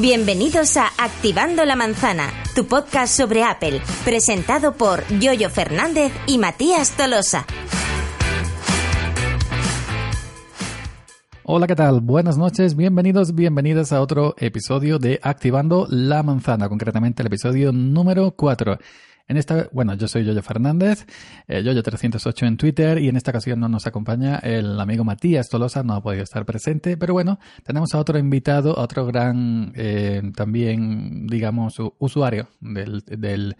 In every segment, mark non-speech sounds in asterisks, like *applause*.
Bienvenidos a Activando la Manzana, tu podcast sobre Apple, presentado por Yoyo Fernández y Matías Tolosa. Hola, ¿qué tal? Buenas noches, bienvenidos, bienvenidas a otro episodio de Activando la Manzana, concretamente el episodio número 4. En esta, bueno, yo soy Yoyo Fernández, eh, Yoyo308 en Twitter y en esta ocasión no nos acompaña el amigo Matías Tolosa, no ha podido estar presente, pero bueno, tenemos a otro invitado, otro gran, eh, también, digamos, usuario del, del,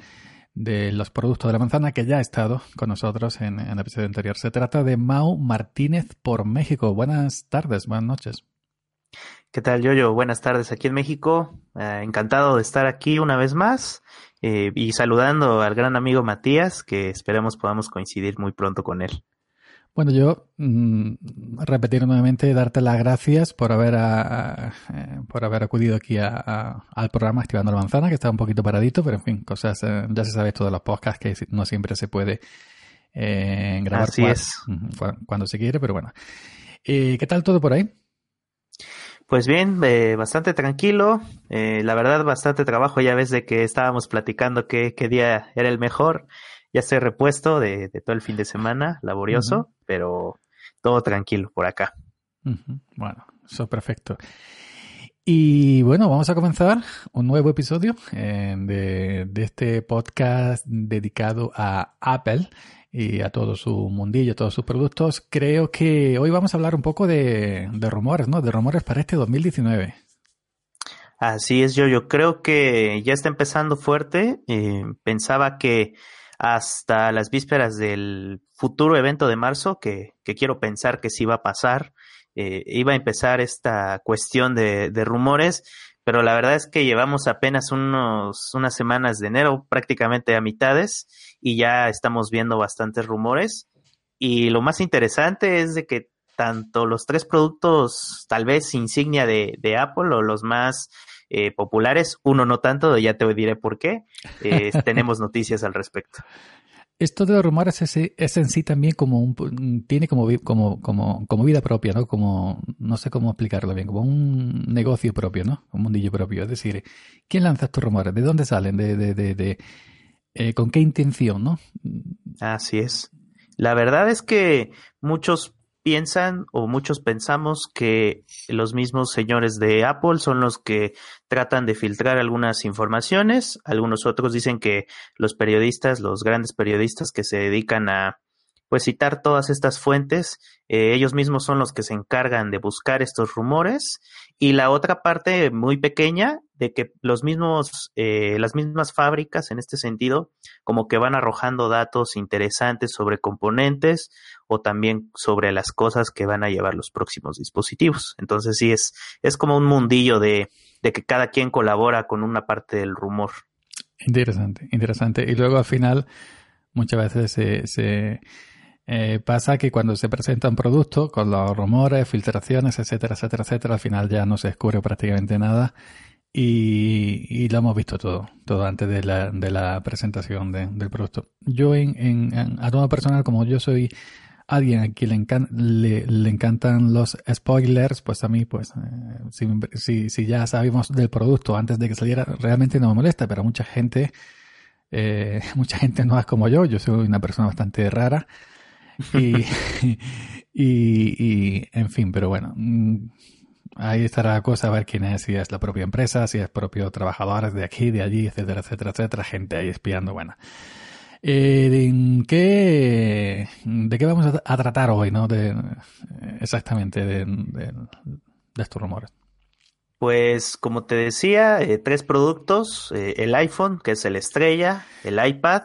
de los productos de la manzana que ya ha estado con nosotros en, en el episodio anterior. Se trata de Mau Martínez por México. Buenas tardes, buenas noches. ¿Qué tal, Yoyo? Buenas tardes aquí en México. Eh, encantado de estar aquí una vez más eh, y saludando al gran amigo Matías, que esperemos podamos coincidir muy pronto con él. Bueno, yo mm, repetir nuevamente, darte las gracias por haber, a, eh, por haber acudido aquí a, al programa Activando la Manzana, que está un poquito paradito, pero en fin, cosas, eh, ya se sabe todos los podcasts que no siempre se puede eh, grabar Así es. cuando, cuando se quiere, pero bueno. ¿Qué tal todo por ahí? Pues bien, eh, bastante tranquilo. Eh, la verdad, bastante trabajo. Ya ves de que estábamos platicando qué, qué día era el mejor. Ya estoy repuesto de, de todo el fin de semana, laborioso, uh -huh. pero todo tranquilo por acá. Uh -huh. Bueno, eso es perfecto. Y bueno, vamos a comenzar un nuevo episodio eh, de, de, este podcast dedicado a Apple y a todo su mundillo, a todos sus productos. Creo que hoy vamos a hablar un poco de, de rumores, ¿no? De rumores para este 2019. Así es, yo, yo creo que ya está empezando fuerte. Eh, pensaba que hasta las vísperas del futuro evento de marzo, que, que quiero pensar que sí va a pasar, eh, iba a empezar esta cuestión de, de, rumores, pero la verdad es que llevamos apenas unos, unas semanas de enero, prácticamente a mitades, y ya estamos viendo bastantes rumores. Y lo más interesante es de que tanto los tres productos, tal vez insignia de, de Apple o los más eh, populares, uno no tanto, ya te diré por qué, eh, *laughs* tenemos noticias al respecto. Esto de los rumores es, es, en sí también como un, tiene como, como, vida propia, ¿no? Como, no sé cómo explicarlo bien, como un negocio propio, ¿no? Un mundillo propio. Es decir, ¿quién lanza estos rumores? ¿De dónde salen? ¿De, de, de, de eh, con qué intención, no? Así es. La verdad es que muchos piensan o muchos pensamos que los mismos señores de Apple son los que tratan de filtrar algunas informaciones. Algunos otros dicen que los periodistas, los grandes periodistas que se dedican a pues citar todas estas fuentes, eh, ellos mismos son los que se encargan de buscar estos rumores y la otra parte muy pequeña de que los mismos eh, las mismas fábricas en este sentido como que van arrojando datos interesantes sobre componentes o también sobre las cosas que van a llevar los próximos dispositivos. Entonces sí es es como un mundillo de de que cada quien colabora con una parte del rumor. Interesante interesante. Y luego al final muchas veces se, se eh, pasa que cuando se presenta un producto con los rumores, filtraciones, etcétera, etcétera, etcétera, al final ya no se descubre prácticamente nada y, y lo hemos visto todo, todo antes de la, de la presentación de, del producto. Yo en, en, a tono personal, como yo soy alguien a quien le, le, le, encantan los spoilers, pues a mí, pues, eh, si, si, si, ya sabemos del producto antes de que saliera, realmente no me molesta, pero mucha gente, eh, *laughs* mucha gente no es como yo, yo soy una persona bastante rara y, *laughs* y, y, en fin, pero bueno, ahí estará la cosa a ver quién es, si es la propia empresa, si es propio trabajadores de aquí, de allí, etcétera, etcétera, etcétera, gente ahí espiando, bueno. Eh, ¿qué, ¿De qué vamos a, tratar hoy, no? Exactamente, de estos rumores. Pues como te decía, eh, tres productos, eh, el iPhone, que es el estrella, el iPad,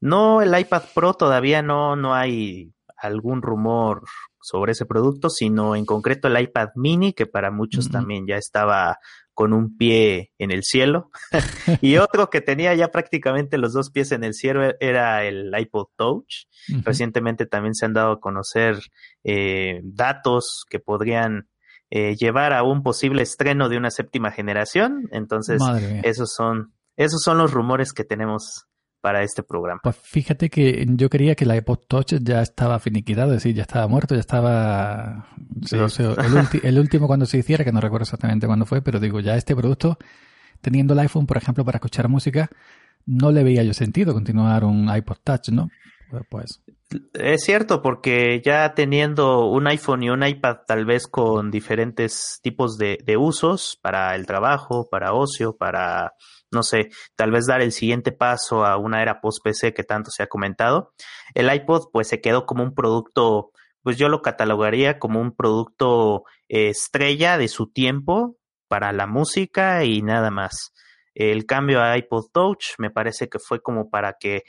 no el iPad Pro todavía no, no hay algún rumor sobre ese producto, sino en concreto el iPad mini, que para muchos uh -huh. también ya estaba con un pie en el cielo. *laughs* y otro que tenía ya prácticamente los dos pies en el cielo era el iPod Touch. Uh -huh. Recientemente también se han dado a conocer eh, datos que podrían eh, llevar a un posible estreno de una séptima generación. Entonces, esos son, esos son los rumores que tenemos para este programa. Pues fíjate que yo creía que la iPod Touch ya estaba finiquitado, es decir, ya estaba muerto, ya estaba... el, último cuando se hiciera, que no recuerdo exactamente cuándo fue, pero digo, ya este producto, teniendo el iPhone, por ejemplo, para escuchar música, no le veía yo sentido continuar un iPod Touch, ¿no? Pues. Es cierto, porque ya teniendo un iPhone y un iPad tal vez con diferentes tipos de, usos para el trabajo, para ocio, para no sé, tal vez dar el siguiente paso a una era post-PC que tanto se ha comentado. El iPod pues se quedó como un producto, pues yo lo catalogaría como un producto estrella de su tiempo para la música y nada más. El cambio a iPod Touch me parece que fue como para que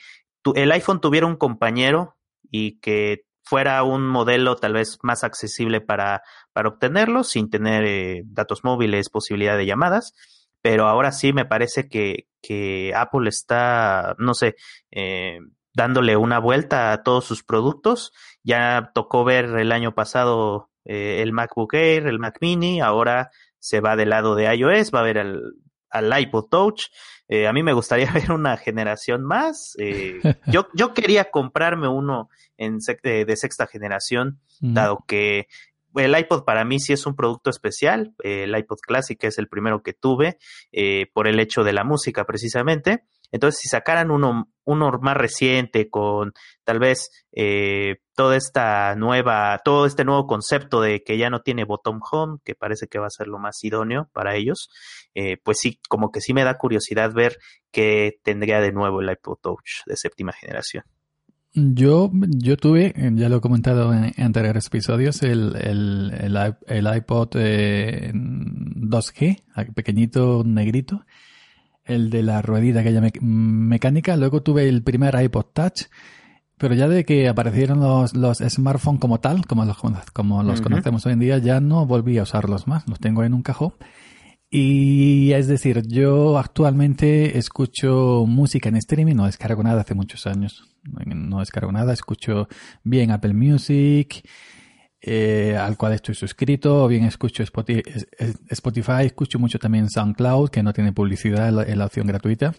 el iPhone tuviera un compañero y que fuera un modelo tal vez más accesible para, para obtenerlo sin tener eh, datos móviles, posibilidad de llamadas pero ahora sí me parece que, que Apple está, no sé, eh, dándole una vuelta a todos sus productos. Ya tocó ver el año pasado eh, el MacBook Air, el Mac Mini, ahora se va del lado de iOS, va a ver al, al iPod Touch. Eh, a mí me gustaría *laughs* ver una generación más. Eh, yo, yo quería comprarme uno en de, sexta generación, dado que el iPod para mí sí es un producto especial. el iPod Classic es el primero que tuve eh, por el hecho de la música precisamente. Entonces, si sacaran uno, uno más reciente con tal vez eh, toda esta nueva, todo este nuevo concepto de que ya no tiene bottom home, que parece que va a ser lo más idóneo para ellos, eh, pues sí, como que sí me da curiosidad ver qué tendría de nuevo el iPod Touch de séptima generación. Yo, yo tuve, ya lo he comentado en, anteriores episodios, el, el, el, iPod 2G, eh, pequeñito, negrito, el de la ruedita aquella mecánica. Luego tuve el primer iPod Touch, pero ya de que aparecieron los, los smartphones como tal, como los, como los conocemos hoy en día, ya no volví a usarlos más. Los tengo en un cajón. Y es decir, yo actualmente escucho música en streaming, no descargo nada hace muchos años. No descargo nada, escucho bien Apple Music, eh, al cual estoy suscrito, o bien escucho Spotify, escucho mucho también SoundCloud, que no tiene publicidad en la, opción gratuita.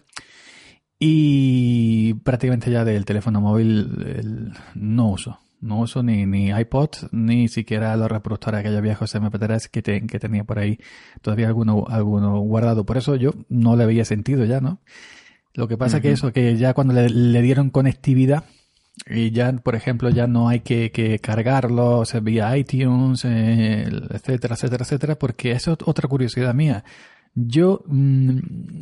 Y prácticamente ya del teléfono móvil no uso. No uso ni, ni iPod, ni siquiera los reproductores aquellos viejos MP3 que, que tenía por ahí todavía alguno, alguno guardado. Por eso yo no le veía sentido ya, ¿no? Lo que pasa que eso, que ya cuando le, dieron conectividad, y ya, por ejemplo, ya no hay que, que cargarlo vía iTunes, eh, etcétera, etcétera, etcétera, porque eso es otra curiosidad mía. Yo mm,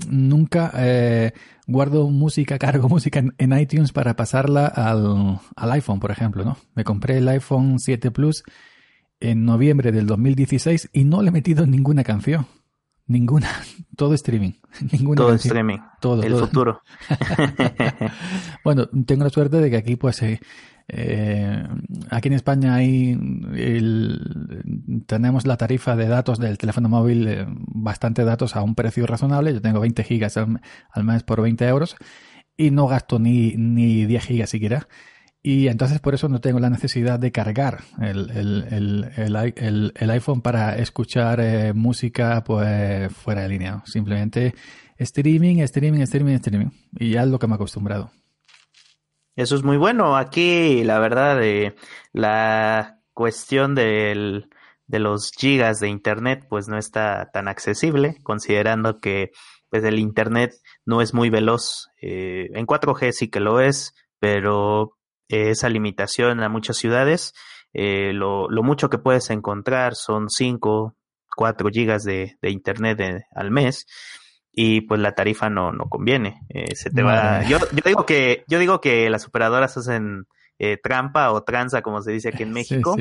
nunca eh, guardo música, *laughs* cargo música en, iTunes para pasarla al, al, iPhone, por ejemplo, ¿no? Me compré el iPhone 7 Plus en noviembre del 2016 y no le he metido ninguna canción. *laughs* *laughs* Ninguna. Todo streaming. Ninguna todo streaming. Todo. El futuro. *laughs* bueno, tengo la suerte de que aquí, pues, eh, eh, aquí en España hay tenemos la tarifa de datos del teléfono móvil, eh, bastante datos a un precio razonable. Yo tengo 20 gigas al, mes por 20 euros y no gasto ni, ni 10 gigas siquiera. Y entonces por eso no tengo la necesidad de cargar el, el, el, iPhone para escuchar eh, música pues fuera de línea. Simplemente streaming, streaming, streaming, streaming. Y ya es lo que me he acostumbrado. Eso es muy bueno. Aquí, la verdad, eh, la cuestión del, de los gigas de Internet, pues no está tan accesible, considerando que pues, el Internet no es muy veloz. Eh, en 4G sí que lo es, pero esa limitación a muchas ciudades, eh, lo, lo, mucho que puedes encontrar son 5, 4 gigas de, de Internet al mes y pues la tarifa no, no conviene. Eh, se te va. Yo, yo digo que, yo digo que las operadoras hacen eh, trampa o tranza, como se dice aquí en *laughs* México.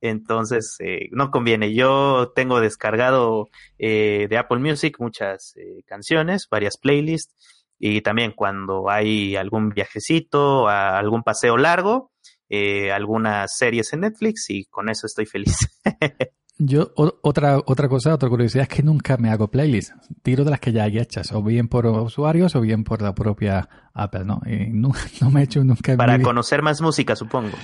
Entonces, eh, no conviene. Yo tengo descargado de Apple Music muchas canciones, varias playlists, y también cuando hay algún viajecito, algún paseo largo, algunas series en Netflix, y con eso estoy feliz. *laughs* Yo, otra, otra cosa, otra curiosidad es que nunca me hago playlists. Tiro de las que ya hay hechas, o bien por usuarios o bien por la propia Apple, ¿no? Y *laughs* no, me he hecho nunca. Para conocer más música, supongo.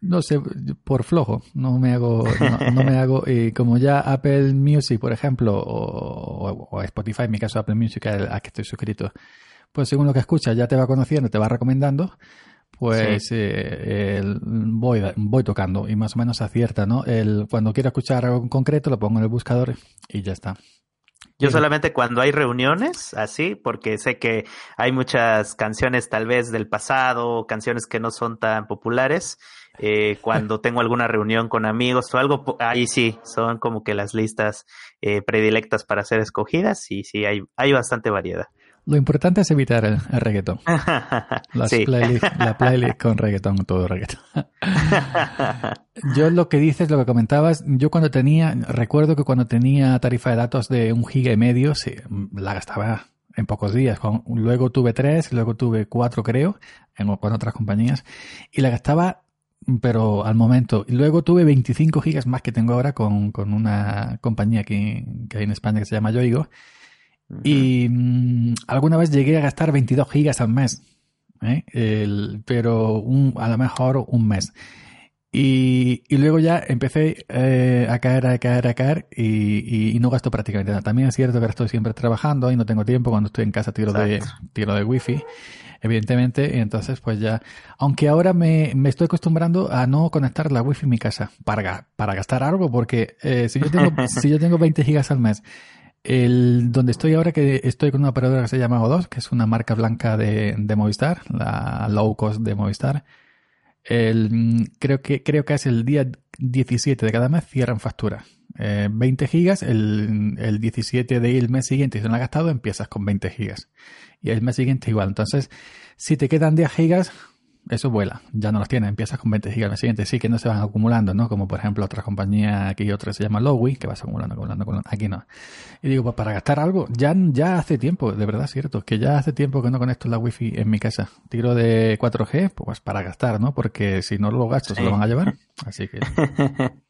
No sé, por flojo. No me hago, no, me hago, y como ya Apple Music, por ejemplo, o, Spotify, en mi caso Apple Music, a que estoy suscrito, pues según lo que escuchas ya te va conociendo, te va recomendando, pues eh, voy, voy tocando y más o menos acierta, ¿no? El, cuando quiero escuchar algo en concreto lo pongo en el buscador y ya está. Yo solamente cuando hay reuniones, así, porque sé que hay muchas canciones tal vez del pasado, canciones que no son tan populares, eh, *laughs* cuando tengo alguna reunión con amigos o algo, ahí sí, son como que las listas eh, predilectas para ser escogidas y sí, hay, hay bastante variedad. Lo importante es evitar el, reggaetón. *laughs* la playlist con reggaetón, todo reggaetón. *laughs* yo lo que dices, lo que comentabas, yo cuando tenía, recuerdo que cuando tenía tarifa de datos de un giga y medio, sí, la gastaba en pocos días. Luego tuve tres, luego tuve cuatro creo, en, con otras compañías, y la gastaba pero al momento. Y luego tuve 25 gigas más que tengo ahora con, con una compañía que, que hay en España que se llama Yoigo y mm, alguna vez llegué a gastar 22 gigas al mes, ¿eh? pero un, a lo mejor un mes. Y, y luego ya empecé eh, a caer, a caer, a caer y, y, no gasto prácticamente nada. También es cierto que estoy siempre trabajando y no tengo tiempo. Cuando estoy en casa tiro de, tiro de wifi, evidentemente. Y entonces pues ya, aunque ahora me, me estoy acostumbrando a no conectar la wifi en mi casa para, para gastar algo, porque eh, si, yo tengo, *laughs* si yo tengo 20 gigas al mes el, donde estoy ahora, que estoy con una operadora que se llama O2, que es una marca blanca de, de Movistar, la low cost de Movistar. El, creo que creo que es el día 17 de cada mes cierran factura. Eh, 20 gigas, el, el 17 del mes siguiente, si no lo has gastado, empiezas con 20 gigas. Y el mes siguiente igual. Entonces, si te quedan 10 gigas, eso vuela, ya no los tienes, empiezas con 20 gigas al siguiente, sí que no se van acumulando, ¿no? Como por ejemplo otra compañía, aquí y otra se llama Lowy, que vas acumulando, acumulando, acumulando, aquí no. Y digo, pues para gastar algo, ya, ya hace tiempo, de verdad es cierto, que ya hace tiempo que no conecto la wifi en mi casa. Tiro de 4G, pues para gastar, ¿no? Porque si no lo gasto, se lo van a llevar. *laughs* Así que... *laughs*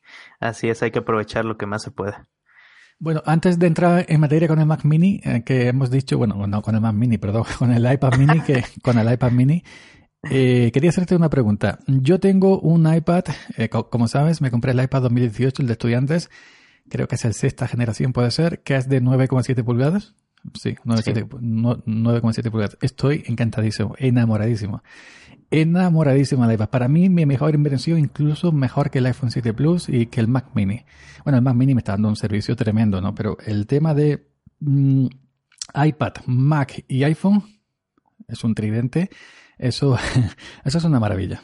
Así es, hay que aprovechar lo que más se pueda. Bueno, antes de entrar en materia con el Mac Mini, eh, que hemos dicho, bueno, no con el Mac Mini, perdón, *laughs* con el iPad Mini, que con el iPad Mini, eh, quería hacerte una pregunta. Yo tengo un iPad, eh, como sabes, me compré el iPad 2018, el de estudiantes, creo que es el sexta generación, puede ser, que es de 9,7 pulgadas. Sí, 9,7 pulgadas. Estoy encantadísimo, enamoradísimo. Enamoradísimo del iPad. Para mí, mi mejor inversión, incluso mejor que el iPhone 7 Plus y que el Mac Mini. Bueno, el Mac Mini me está dando un servicio tremendo, ¿no? Pero el tema de mm, iPad, Mac y iPhone es un tridente eso, *laughs* eso es una maravilla.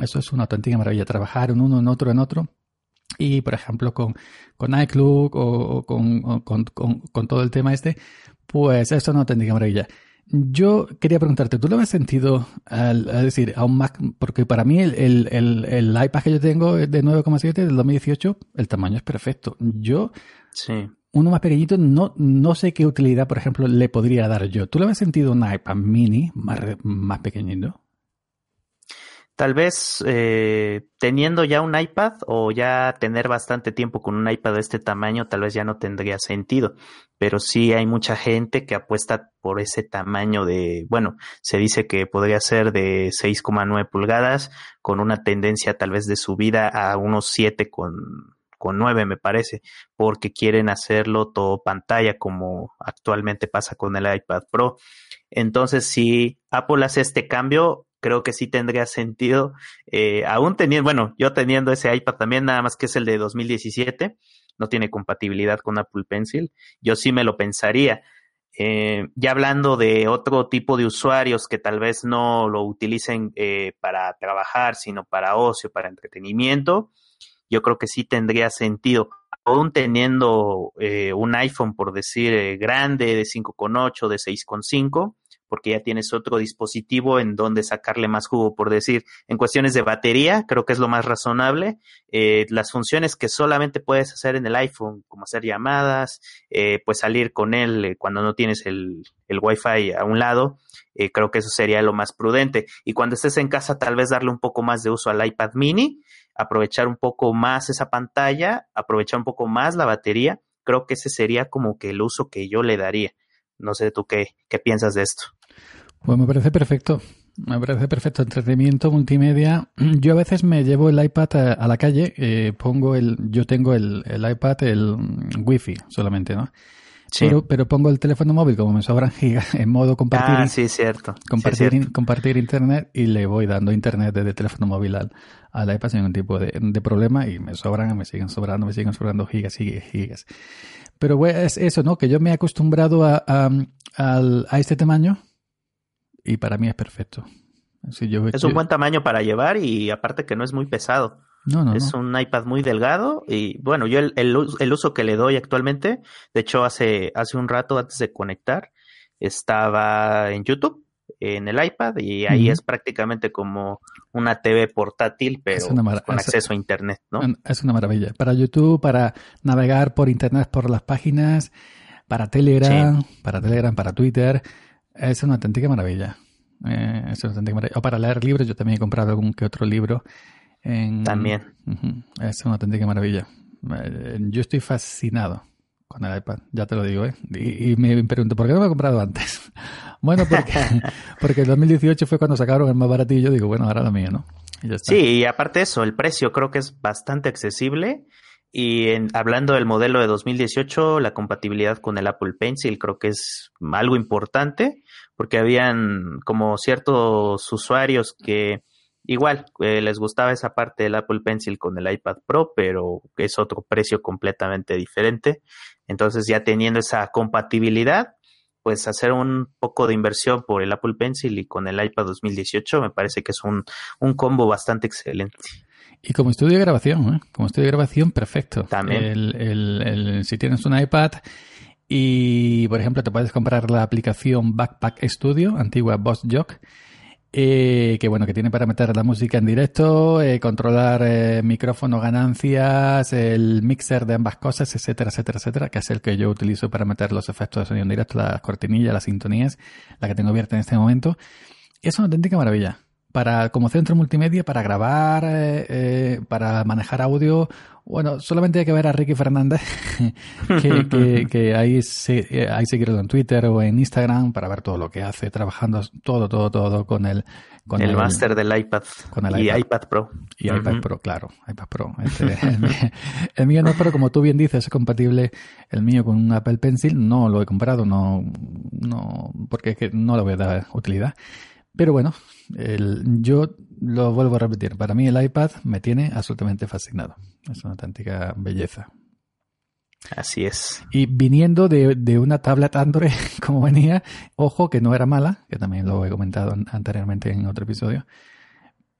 Eso es una auténtica maravilla. Trabajar en uno, en otro, en otro. Y, por ejemplo, con, con iCloud o, con, con, con, todo el tema este, pues eso es una auténtica maravilla. Yo quería preguntarte, ¿tú lo has sentido al, decir a un Mac? Porque para mí el, el, el, el iPad que yo tengo es de 9,7 del 2018, el tamaño es perfecto. Yo sí uno más pequeñito, no, no sé qué utilidad, por ejemplo, le podría dar yo. ¿Tú le has sentido un iPad mini más, más pequeñito? Tal vez eh, teniendo ya un iPad o ya tener bastante tiempo con un iPad de este tamaño, tal vez ya no tendría sentido. Pero sí hay mucha gente que apuesta por ese tamaño de, bueno, se dice que podría ser de 6,9 pulgadas con una tendencia tal vez de subida a unos 7 con con 9 me parece, porque quieren hacerlo todo pantalla como actualmente pasa con el iPad Pro. Entonces, si Apple hace este cambio, creo que sí tendría sentido, eh, aún teniendo, bueno, yo teniendo ese iPad también, nada más que es el de 2017, no tiene compatibilidad con Apple Pencil, yo sí me lo pensaría. Eh, ya hablando de otro tipo de usuarios que tal vez no lo utilicen eh, para trabajar, sino para ocio, para entretenimiento, yo creo que sí tendría sentido. Aún teniendo eh, un iPhone, por decir, eh, grande, de 5,8, de 6,5, porque ya tienes otro dispositivo en donde sacarle más jugo, por decir, en cuestiones de batería, creo que es lo más razonable. Eh, las funciones que solamente puedes hacer en el iPhone, como hacer llamadas, pues salir con él cuando no tienes el, el Wi-Fi a un lado, creo que eso sería lo más prudente. Y cuando estés en casa, tal vez darle un poco más de uso al iPad mini, aprovechar un poco más esa pantalla, aprovechar un poco más la batería. Creo que ese sería como que el uso que yo le daría. No sé tú qué, qué piensas de esto. Pues me parece perfecto. Me parece perfecto. Entretenimiento multimedia. Yo a veces me llevo el iPad a, la calle, eh, pongo el, yo tengo el, el iPad, el Wi-Fi solamente, ¿no? Pero, pero pongo el teléfono móvil, como me sobran gigas, *laughs* en modo compartir, ah, sí, cierto. Compartir, compartir internet y le voy dando internet desde el teléfono móvil al, al iPad sin ningún tipo de, de, problema y me sobran, me siguen sobrando, me siguen sobrando gigas y gigas. Pero es eso, ¿no? Que yo me he acostumbrado a, a, a este tamaño y para mí es perfecto. es un buen tamaño para llevar y aparte que no es muy pesado. No, no, es un iPad muy delgado y bueno, yo el, el, uso que le doy actualmente, de hecho hace, hace un rato antes de conectar, estaba en YouTube, en el iPad y ahí es prácticamente como una TV portátil, pero con acceso a Internet, ¿no? Es una maravilla. Para YouTube, para navegar por Internet, por las páginas, para Telegram, para Telegram, para Twitter, es una auténtica maravilla. Eh, es una auténtica maravilla. O para leer libros, yo también he comprado algún que otro libro también. Es una auténtica maravilla. Eh, yo estoy fascinado con el iPad, ya te lo digo, ¿eh? Y, me pregunto, ¿por qué no me he comprado antes? *laughs* bueno, porque, *laughs* porque el 2018 fue cuando sacaron el más baratillo, digo, bueno, ahora lo mío, ¿no? Sí, y aparte eso, el precio creo que es bastante accesible. Y en, hablando del modelo de 2018, la compatibilidad con el Apple Pencil creo que es algo importante, porque habían como ciertos usuarios que Igual, eh, les gustaba esa parte del Apple Pencil con el iPad Pro, pero es otro precio completamente diferente. Entonces, ya teniendo esa compatibilidad, pues hacer un poco de inversión por el Apple Pencil y con el iPad 2018 me parece que es un, un combo bastante excelente. Y como estudio de grabación, ¿eh? como estudio de grabación, perfecto. También. El, el, el, si tienes un iPad y, por ejemplo, te puedes comprar la aplicación Backpack Studio, antigua Boss Jock, eh, que bueno, que tiene para meter la música en directo, eh, controlar eh, micrófono, ganancias, el mixer de ambas cosas, etcétera, etcétera, etcétera, que es el que yo utilizo para meter los efectos de sonido en directo, las cortinillas, las sintonías, la que tengo abierta en este momento. es una auténtica maravilla para como centro multimedia para grabar, eh, eh, para manejar audio. Bueno, solamente hay que ver a Ricky Fernández, *laughs* que, que, ahí, se, eh, ahí seguirlo en Twitter o en Instagram para ver todo lo que hace, trabajando todo, todo, todo con el... Con el, máster del iPad. Con el y iPad, Pro. Y iPad Pro, claro, iPad Pro. Este, *laughs* el, mío, no, pero como tú bien dices, es compatible el mío con un Apple Pencil. No lo he comprado, no, no, porque es que no le voy a dar utilidad. Pero bueno, el, yo lo vuelvo a repetir. Para mí el iPad me tiene absolutamente fascinado. Es una auténtica belleza. Así es. Y viniendo de, de, una tablet Android *laughs* como venía, ojo que no era mala, que también lo he comentado anteriormente en otro episodio,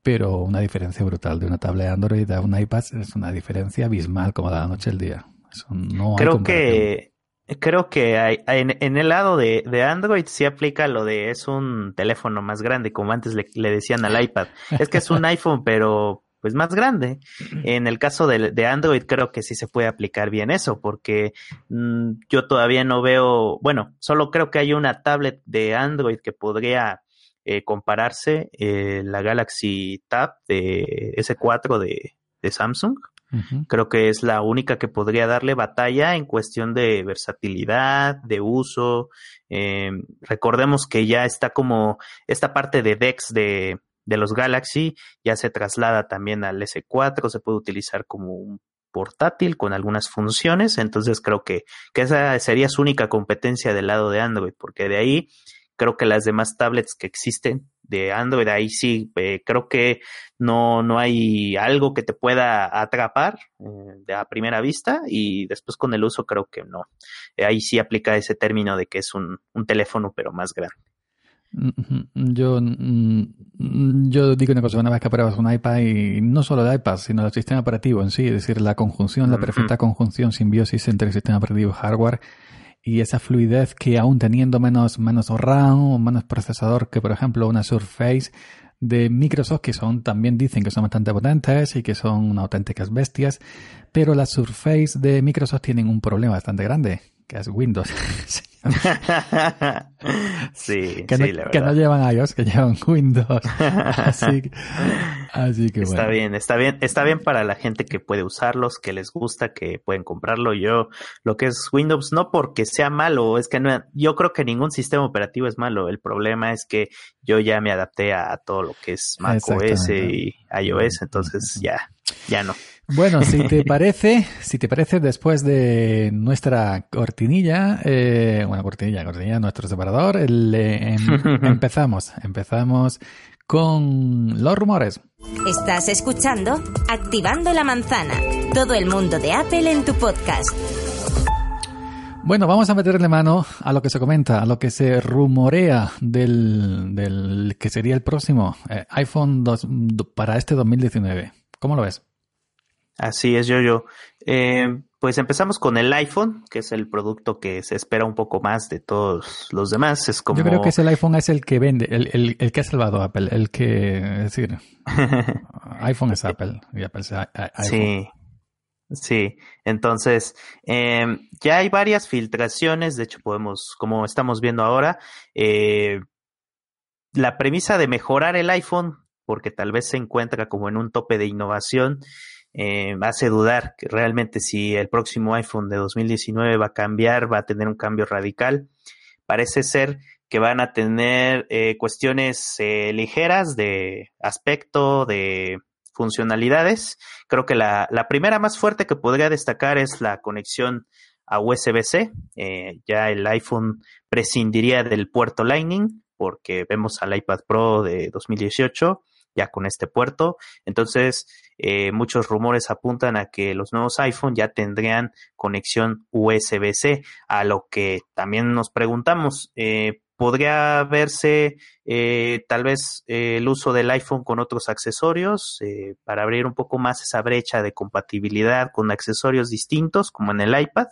pero una diferencia brutal de una tablet Android a un iPad es una diferencia abismal como la noche al día. no Creo que Creo que hay, en, el lado de, Android sí aplica lo de es un teléfono más grande, como antes le, decían al iPad. Es que es un *laughs* iPhone, pero pues más grande. En el caso de, Android creo que sí se puede aplicar bien eso, porque mm, yo todavía no veo, bueno, solo creo que hay una tablet de Android que podría eh, compararse, eh, la Galaxy Tab de S4 de, de Samsung. Creo que es la única que podría darle batalla en cuestión de versatilidad, de uso. Eh, recordemos que ya está como esta parte de DeX de, de los Galaxy ya se traslada también al S4, se puede utilizar como un portátil con algunas funciones, entonces creo que, que esa sería su única competencia del lado de Android, porque de ahí creo que las demás tablets que existen de Android, ahí sí, eh, creo que no, no hay algo que te pueda atrapar eh, de a primera vista y después con el uso creo que no. Eh, ahí sí aplica ese término de que es un, un teléfono pero más grande. Yo, mm, yo digo una cosa, una vez que pruebas un iPad y no solo el iPad, sino el sistema operativo en sí, es decir, la conjunción, la perfecta conjunción, simbiosis entre el sistema operativo y hardware, y esa fluidez que aún teniendo menos, menos RAM o menos procesador que por ejemplo una Surface de Microsoft que son también dicen que son bastante potentes y que son auténticas bestias, pero las Surface de Microsoft tienen un problema bastante grande, que es Windows. *laughs* *laughs* sí, que, no, que no llevan iOS, que llevan Windows. *laughs* así, así que está bien, está bien, está bien para la gente que puede usarlos, que les gusta, que pueden comprarlo. Yo, lo que es Windows, no porque sea malo, es que no, yo creo que ningún sistema operativo es malo. El problema es que yo ya me adapté a todo lo que es Mac OS y iOS, entonces ya, ya no. Bueno, si te *laughs* parece, si te parece, después de nuestra cortinilla, eh, bueno, cortinilla, cortinilla, nuestro separador, em, *laughs* empezamos, empezamos con los rumores. Estás escuchando Activando la Manzana, todo el mundo de Apple en tu podcast. Bueno, vamos a meterle mano a lo que se comenta, a lo que se rumorea del, del que sería el próximo eh, iPhone 2, para este 2019. ¿Cómo lo ves? Así es, yo, yo. Eh, pues empezamos con el iPhone, que es el producto que se espera un poco más de todos los demás. Es como... Yo creo que ese el iPhone es el que vende, el, el, el que ha salvado a Apple, el que, es decir, *laughs* iPhone es Apple y Apple es iPhone. Sí. Sí, entonces eh, ya hay varias filtraciones, de hecho podemos, como estamos viendo ahora, eh, la premisa de mejorar el iPhone, porque tal vez se encuentra como en un tope de innovación, eh, hace dudar que realmente si el próximo iPhone de 2019 va a cambiar, va a tener un cambio radical. Parece ser que van a tener eh, cuestiones eh, ligeras de aspecto, de funcionalidades. Creo que la, la, primera más fuerte que podría destacar es la conexión a USB-C. Eh, ya el iPhone prescindiría del puerto Lightning porque vemos al iPad Pro de 2018 ya con este puerto. Entonces, eh, muchos rumores apuntan a que los nuevos iPhone ya tendrían conexión USB-C, a lo que también nos preguntamos, eh, ¿podría verse eh, tal vez el uso del iPhone con otros accesorios para abrir un poco más esa brecha de compatibilidad con accesorios distintos como en el iPad?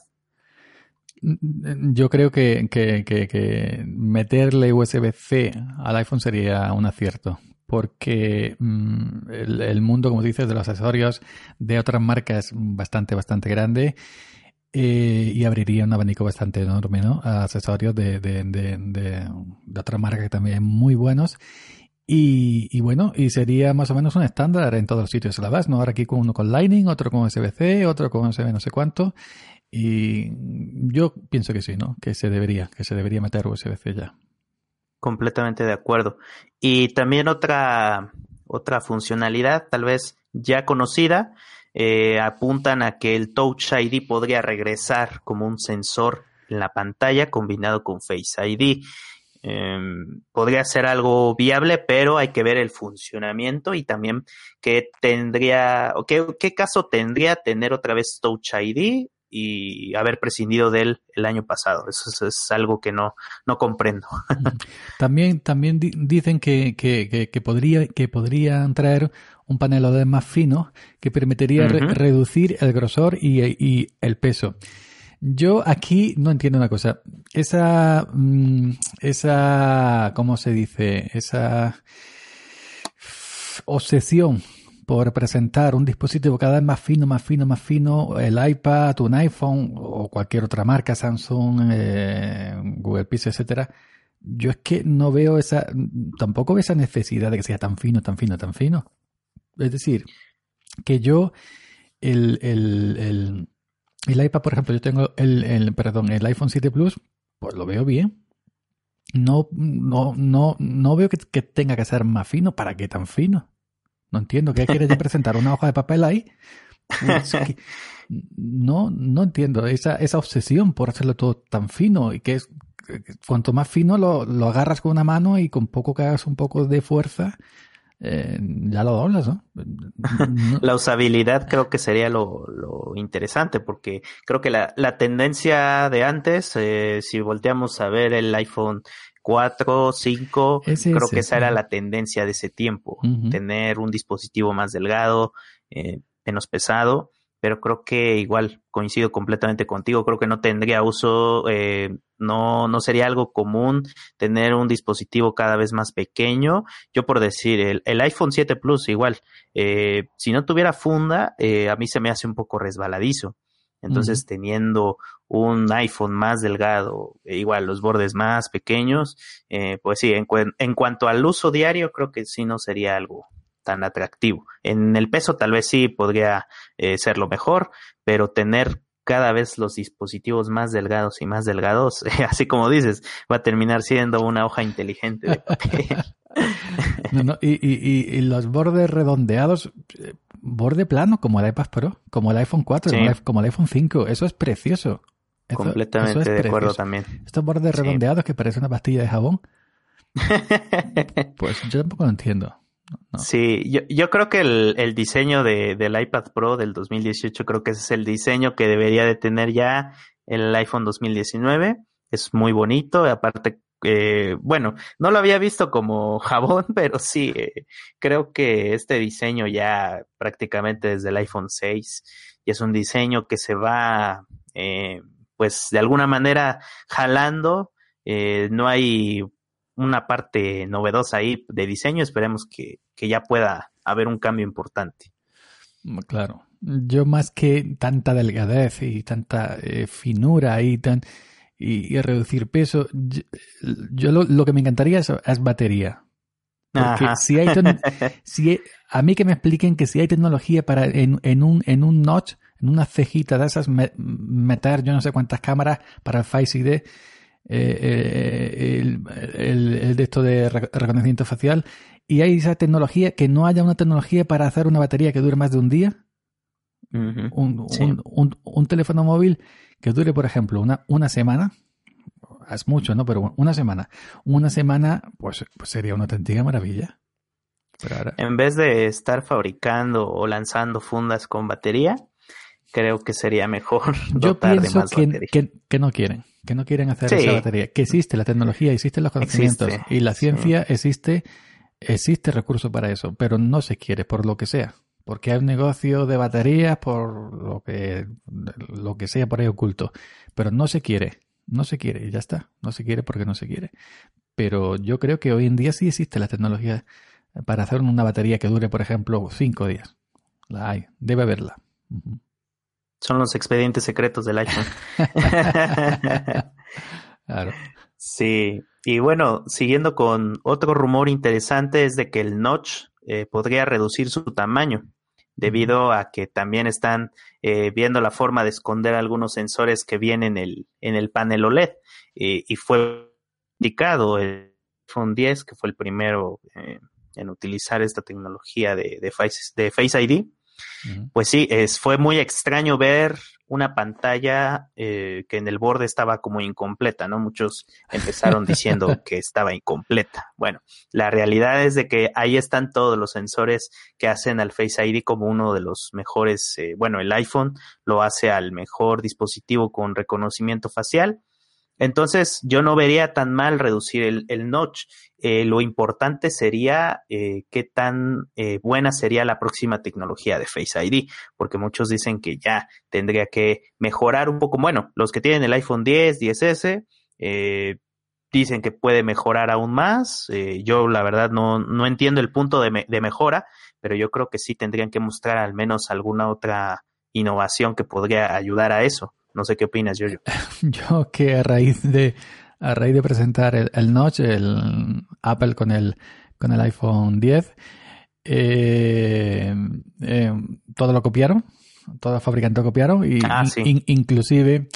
Mm, yo creo que meterle USB-C al iPhone sería un acierto porque mm, el, mundo, como dices, de los accesorios de otras marcas bastante, bastante grande eh, y abriría un abanico bastante enorme, ¿no? A accesorios de, de, de, de, otras marcas que también muy buenos. Y, y, bueno, y sería más o menos un estándar en todos los sitios a la base, ¿no? Ahora aquí con uno con Lightning, otro con USB-C, otro con USB no sé cuánto. Y yo pienso que sí, ¿no? Que se debería, que se debería meter USB-C ya. Completamente de acuerdo. Y también otra, otra funcionalidad, tal vez ya conocida, eh, apuntan a que el Touch ID podría regresar como un sensor en la pantalla combinado con Face ID. Em, podría ser algo viable, pero hay que ver el funcionamiento y también qué tendría, o qué, qué caso tendría tener otra vez Touch ID y haber prescindido de él el año pasado. Eso es, algo que no, no comprendo. *laughs* También, también dicen que, que, que, podría, que podrían traer un panel OLED más fino que permitiría reducir el grosor y, y, el peso. Yo aquí no entiendo una cosa. Esa, mm, esa, ¿cómo se dice? Esa obsesión por presentar un dispositivo cada vez más fino, más fino, más fino, el iPad, un iPhone o cualquier otra marca, Samsung, eh, Google Pixel, etcétera, yo es que no veo esa, tampoco veo esa necesidad de que sea tan fino, tan fino, tan fino. Es decir, que yo, el, el, el, el iPad, por ejemplo, yo tengo el, el, perdón, el iPhone 7 Plus, pues lo veo bien. No, no, no, no veo que, que tenga que ser más fino. ¿Para qué tan fino? No entiendo. ¿Qué quieres *laughs* presentar? ¿Una hoja de papel ahí? no, no entiendo esa, esa obsesión por hacerlo todo tan fino y que es cuanto más fino lo, lo agarras con una mano y con poco que hagas un poco de fuerza, eh, ya lo doblas, ¿no? La usabilidad creo que sería lo, lo interesante, porque creo que la, la tendencia de antes, eh, si volteamos a ver el iPhone 4, 5, creo que esa era la tendencia de ese tiempo, tener un dispositivo más delgado, eh, menos pesado, pero creo que igual coincido completamente contigo, creo que no tendría uso, eh, no, no sería algo común tener un dispositivo cada vez más pequeño. Yo por decir, el, el iPhone 7 Plus igual, eh, si no tuviera funda, a mí se me hace un poco resbaladizo. Entonces, teniendo un iPhone más delgado, e igual los bordes más pequeños, eh, pues sí, en, en, cuanto al uso diario, creo que sí no sería algo tan atractivo. En el peso tal vez sí podría eh, ser lo mejor, pero tener cada vez los dispositivos más delgados y más delgados, *laughs* así como dices, va a terminar siendo una hoja inteligente de papel. *laughs* y, y, y, los bordes redondeados, eh, borde plano, como el iPad Pro, como el iPhone 4, como el iPhone 5. Eso es precioso. Completamente de acuerdo también. Estos bordes redondeados que parecen una pastilla de jabón. *laughs* pues yo tampoco lo entiendo. Sí, yo, yo, creo que el, el diseño de, del iPad Pro del 2018 creo que ese es el diseño que debería de tener ya el iPhone 2019. Es muy bonito, aparte, eh, bueno, no lo había visto como *laughs* jabón, pero sí, eh, creo que este diseño ya prácticamente desde el iPhone 6 y es un diseño que se va, eh, pues de alguna manera jalando. No hay una parte novedosa ahí de diseño. Esperemos que, ya pueda haber un cambio importante. Mm, claro. Yo más que tanta delgadez y tanta finura y, tan, y, reducir peso, yo, lo, que me encantaría es, batería. Porque si hay *laughs* si a mí que me expliquen que si hay tecnología para en, en un en un notch, en una cejita de esas meter yo no sé cuántas cámaras para el Face ID eh, eh, el, de esto de reconocimiento facial y hay esa tecnología, que no haya una tecnología para hacer una batería que dure más de un día. un, teléfono móvil que dure, por ejemplo, una, una semana. Es mucho, ¿no? Pero una semana. Una semana, pues, pues sería una auténtica maravilla. En vez de estar fabricando o lanzando fundas con batería, creo que sería mejor. *laughs* Yo pienso que, que, no quieren que no quieren hacer esa batería, que existe la tecnología, existen los conocimientos y la ciencia existe, existe recurso para eso, pero no se quiere por lo que sea, porque hay un negocio de baterías por lo que lo que sea por ahí oculto, pero no se quiere, no se quiere y ya está, no se quiere porque no se quiere. Pero yo creo que hoy en día sí existe la tecnología para hacer una batería que dure, por ejemplo, cinco días. La hay, debe haberla. Son los expedientes secretos del iPhone. *laughs* claro. Sí, y bueno, siguiendo con otro rumor interesante es de que el notch eh, podría reducir su tamaño debido a que también están eh, viendo la forma de esconder algunos sensores que vienen en el, en el panel OLED y fue indicado el iPhone 10 que fue el primero eh, en utilizar esta tecnología de, de, face, de Face ID pues sí, es, fue muy extraño ver una pantalla eh, que en el borde estaba como incompleta, ¿no? Muchos *laughs* empezaron diciendo que estaba incompleta. Bueno, la realidad es de que ahí están todos los sensores que hacen al Face ID como uno de los mejores, eh, bueno, el iPhone lo hace al mejor dispositivo con reconocimiento facial entonces, yo no vería tan mal reducir el, notch. Eh, lo importante sería eh, qué tan eh, buena sería la próxima tecnología de Face ID, porque muchos dicen que ya tendría que mejorar un poco. Bueno, los que tienen el iPhone 10, 10S, dicen que puede mejorar aún más. yo, la verdad, no, no entiendo el punto de mejora, pero yo creo que sí tendrían que mostrar al menos alguna otra innovación que podría ayudar a eso. No sé qué opinas, yo. *laughs* Yo que a raíz de a raíz de presentar el, el Notch, el Apple con el con el iPhone 10, eh, eh, todo lo copiaron, todos los fabricantes lo copiaron y ah, inclusive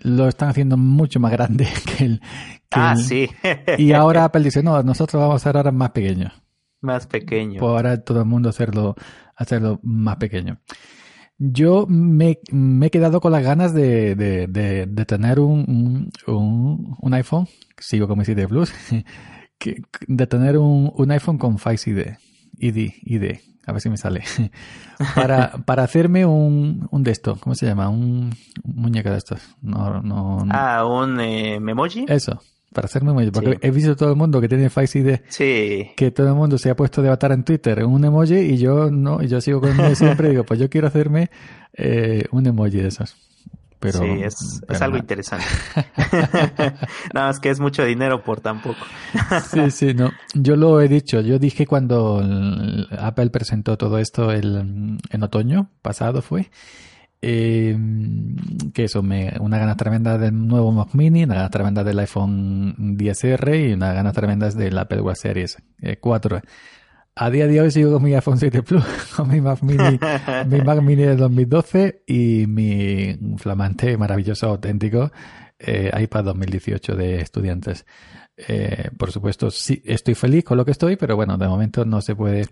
lo están haciendo mucho más grande *laughs* que el. ah, sí. *laughs* y ahora Apple dice, no, nosotros vamos a hacer ahora más pequeño. Más pequeño. Por ahora todo el mundo hacerlo, hacerlo más pequeño. Yo me, me, he quedado con las ganas de, de, de, tener un, un, un, iPhone, sigo con mi CD Plus, *laughs* de tener un, un iPhone con Face ID, ID, ID, a ver si me sale, *laughs* para, para hacerme un, un de esto, ¿cómo se llama? Un, muñeco de estos. No, no, Ah, un eh, Memoji. Eso, para hacerme emoji. Porque he visto todo el mundo que tiene Face ID. Sí. Que todo el mundo se ha puesto de avatar en Twitter en un emoji y yo no, y yo sigo con él *laughs* siempre y digo, pues yo quiero hacerme eh, un emoji de esos. Pero, sí, es, es algo interesante. *laughs* Nada más que es mucho dinero por tan poco. *laughs* sí, sí, no. Yo lo he dicho. Yo dije cuando Apple presentó todo esto el, en otoño pasado fue eh, que eso, me, una gana tremenda del nuevo Mac Mini, una gana tremenda del iPhone 10R y una gana tremenda del Apple Watch Series 4. Eh, a día de hoy sigo con mi iPhone 7 Plus, *laughs* con mi Mac Mini, *laughs* mi Mac Mini de 2012 y mi flamante, maravilloso, auténtico eh, iPad 2018 de estudiantes. Eh, por supuesto, sí, estoy feliz con lo que estoy, pero bueno, de momento no se puede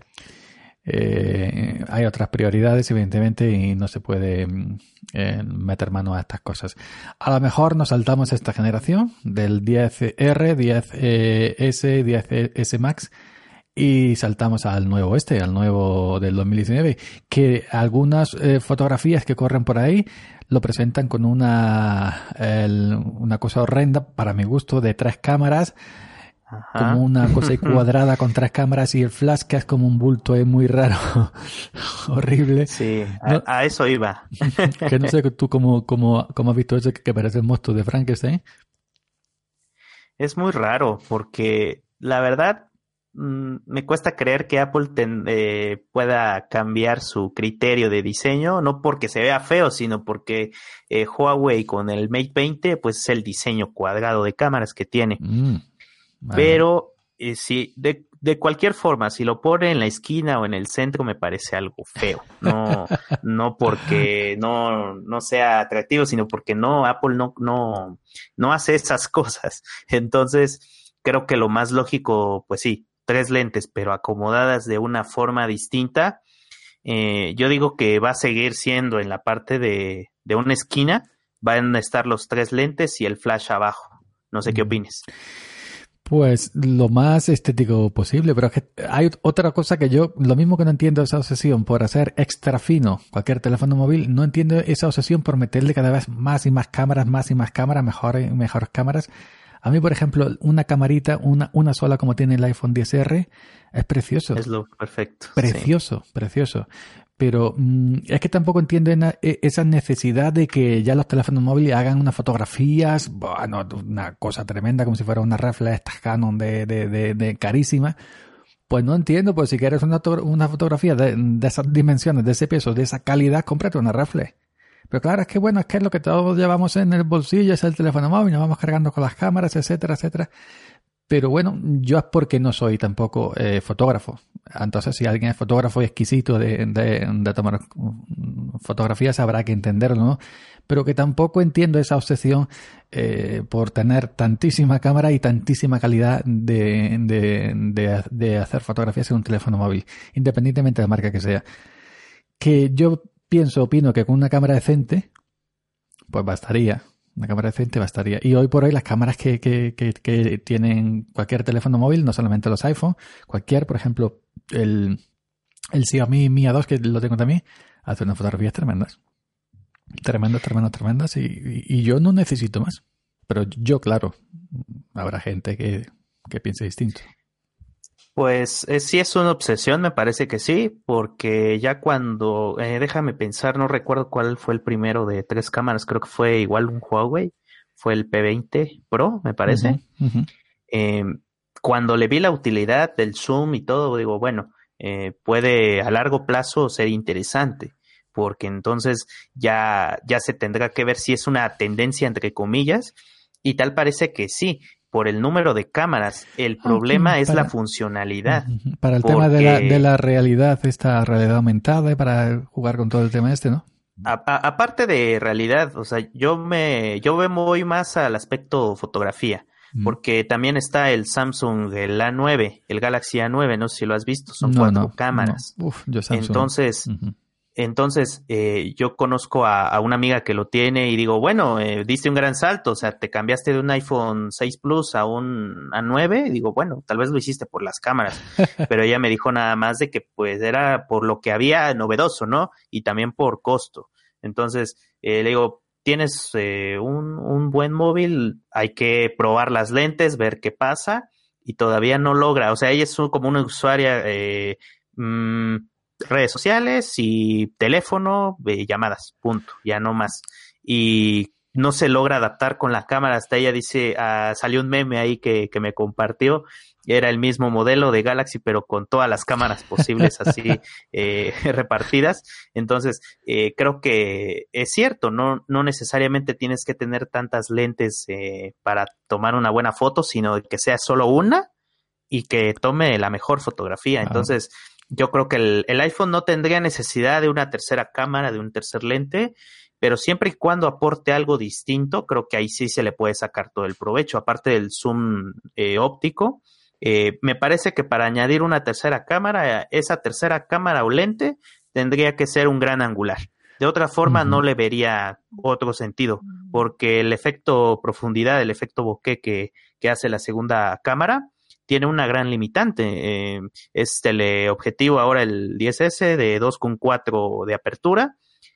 eh, hay otras prioridades, evidentemente, y no se puede mm, eh, meter mano a estas cosas. A lo mejor nos saltamos esta generación del 10R, 10S, 10S Max y saltamos al nuevo este, al nuevo del 2019, que algunas eh, fotografías que corren por ahí lo presentan con una, una cosa horrenda, para mi gusto, de tres cámaras como una cosa *laughs* cuadrada con tres cámaras y el flash que es como un bulto es muy raro, *laughs* horrible. Sí, a, eso iba. *laughs* que no sé tú cómo, cómo, cómo has visto eso que parece el monstruo de Frankenstein. Es muy raro porque la verdad mm, me cuesta creer que Apple eh, pueda cambiar su criterio de diseño, no porque se vea feo, sino porque eh, Huawei con el Mate 20 pues es el diseño cuadrado de cámaras que tiene. Mm. Pero eh, si de, de, cualquier forma, si lo pone en la esquina o en el centro, me parece algo feo. No, no porque no, no sea atractivo, sino porque no, Apple no, no, no hace esas *laughs* cosas. Entonces, creo que lo más lógico, pues sí, tres lentes, pero acomodadas de una forma distinta. Eh, yo digo que va a seguir siendo en la parte de, de una esquina, van a estar los tres lentes y el flash abajo. No sé qué opines. Pues lo más estético posible, pero es que hay otra cosa que yo, lo mismo que no entiendo esa obsesión por hacer extra fino cualquier teléfono móvil, no entiendo esa obsesión por meterle cada vez más y más cámaras, más y más cámaras, mejores y mejores cámaras. A mí, por ejemplo, una camarita, una, una sola como tiene el iPhone 10R, es precioso. Es lo perfecto. Precioso, precioso pero mm, es que tampoco entiendo e, esa necesidad de que ya los teléfonos móviles hagan unas fotografías, bueno, una cosa tremenda, como si fuera una reflex estas Canon de, de, de, carísima. Pues no entiendo, pues si quieres una, una fotografía de, de, esas dimensiones, de ese peso, de esa calidad, cómprate una reflex. Pero claro, es que bueno, es que es lo que todos llevamos en el bolsillo, es el teléfono móvil, nos vamos cargando con las cámaras, etcétera, etcétera. Pero bueno, yo es porque no soy tampoco eh, fotógrafo. Entonces, si alguien es fotógrafo exquisito de, tomar fotografías, habrá que entenderlo, ¿no? Pero que tampoco entiendo esa obsesión eh, por tener tantísima cámara y tantísima calidad de, hacer fotografías en un teléfono móvil, independientemente de la marca que sea. Que yo pienso, opino que con una cámara decente, pues bastaría una cámara decente bastaría. Y hoy por hoy las cámaras que, que, tienen cualquier teléfono móvil, no solamente los iPhone, cualquier, por ejemplo, el, el Xiaomi Mi A2, que lo tengo también, hace unas fotografías tremendas. Tremendas, tremendas, tremendas. Y, y, yo no necesito más. Pero yo, claro, habrá gente que, que piense distinto. Pues eh, sí es una obsesión, me parece que sí, porque ya cuando, eh, déjame pensar, no recuerdo cuál fue el primero de tres cámaras, creo que fue igual un Huawei, fue el P20 Pro, me parece. Em, cuando le vi la utilidad del zoom y todo, digo, bueno, eh, puede a largo plazo ser interesante, porque entonces ya, ya se tendrá que ver si es una tendencia entre comillas, y tal parece que sí, por el número de cámaras. El problema es la funcionalidad. Para el tema de la, de la, realidad, esta realidad aumentada, y para jugar con todo el tema este, ¿no? aparte de realidad, o sea, yo me, yo me voy más al aspecto fotografía, porque también está el Samsung, el A9, el Galaxy A9, no sé si lo has visto, son cuatro cámaras. Uf, yo Samsung. Entonces, entonces, eh, yo conozco a, una amiga que lo tiene y digo, bueno, eh, diste un gran salto, o sea, te cambiaste de un iPhone 6 Plus a un A9, y digo, bueno, tal vez lo hiciste por las cámaras, *laughs* pero ella me dijo nada más de que pues era por lo que había novedoso, ¿no? Y también por costo. Entonces, eh, le digo, tienes eh, un, un buen móvil, hay que probar las lentes, ver qué pasa, y todavía no logra, o sea, ella es como una usuaria... Eh, mmm, redes sociales y teléfono, eh, llamadas, punto, ya no más. Y no se logra adaptar con la cámara, hasta ella dice, ah, salió un meme ahí que, que me compartió, era el mismo modelo de Galaxy, pero con todas las cámaras posibles así *laughs* eh, *laughs* repartidas. Entonces, eh, creo que es cierto, no, no necesariamente tienes que tener tantas lentes eh, para tomar una buena foto, sino que sea solo una y que tome la mejor fotografía. Entonces, yo creo que el, iPhone no tendría necesidad de una tercera cámara, de un tercer lente, pero siempre y cuando aporte algo distinto, creo que ahí sí se le puede sacar todo el provecho. Aparte del zoom eh, óptico, Eh, me parece que para añadir una tercera cámara, esa tercera cámara o lente tendría que ser un gran angular. De otra forma, no le vería otro sentido, porque el efecto profundidad, el efecto bokeh que, que hace la segunda cámara, tiene una gran limitante. Eh, es teleobjetivo ahora el 10S de 2.4 de apertura.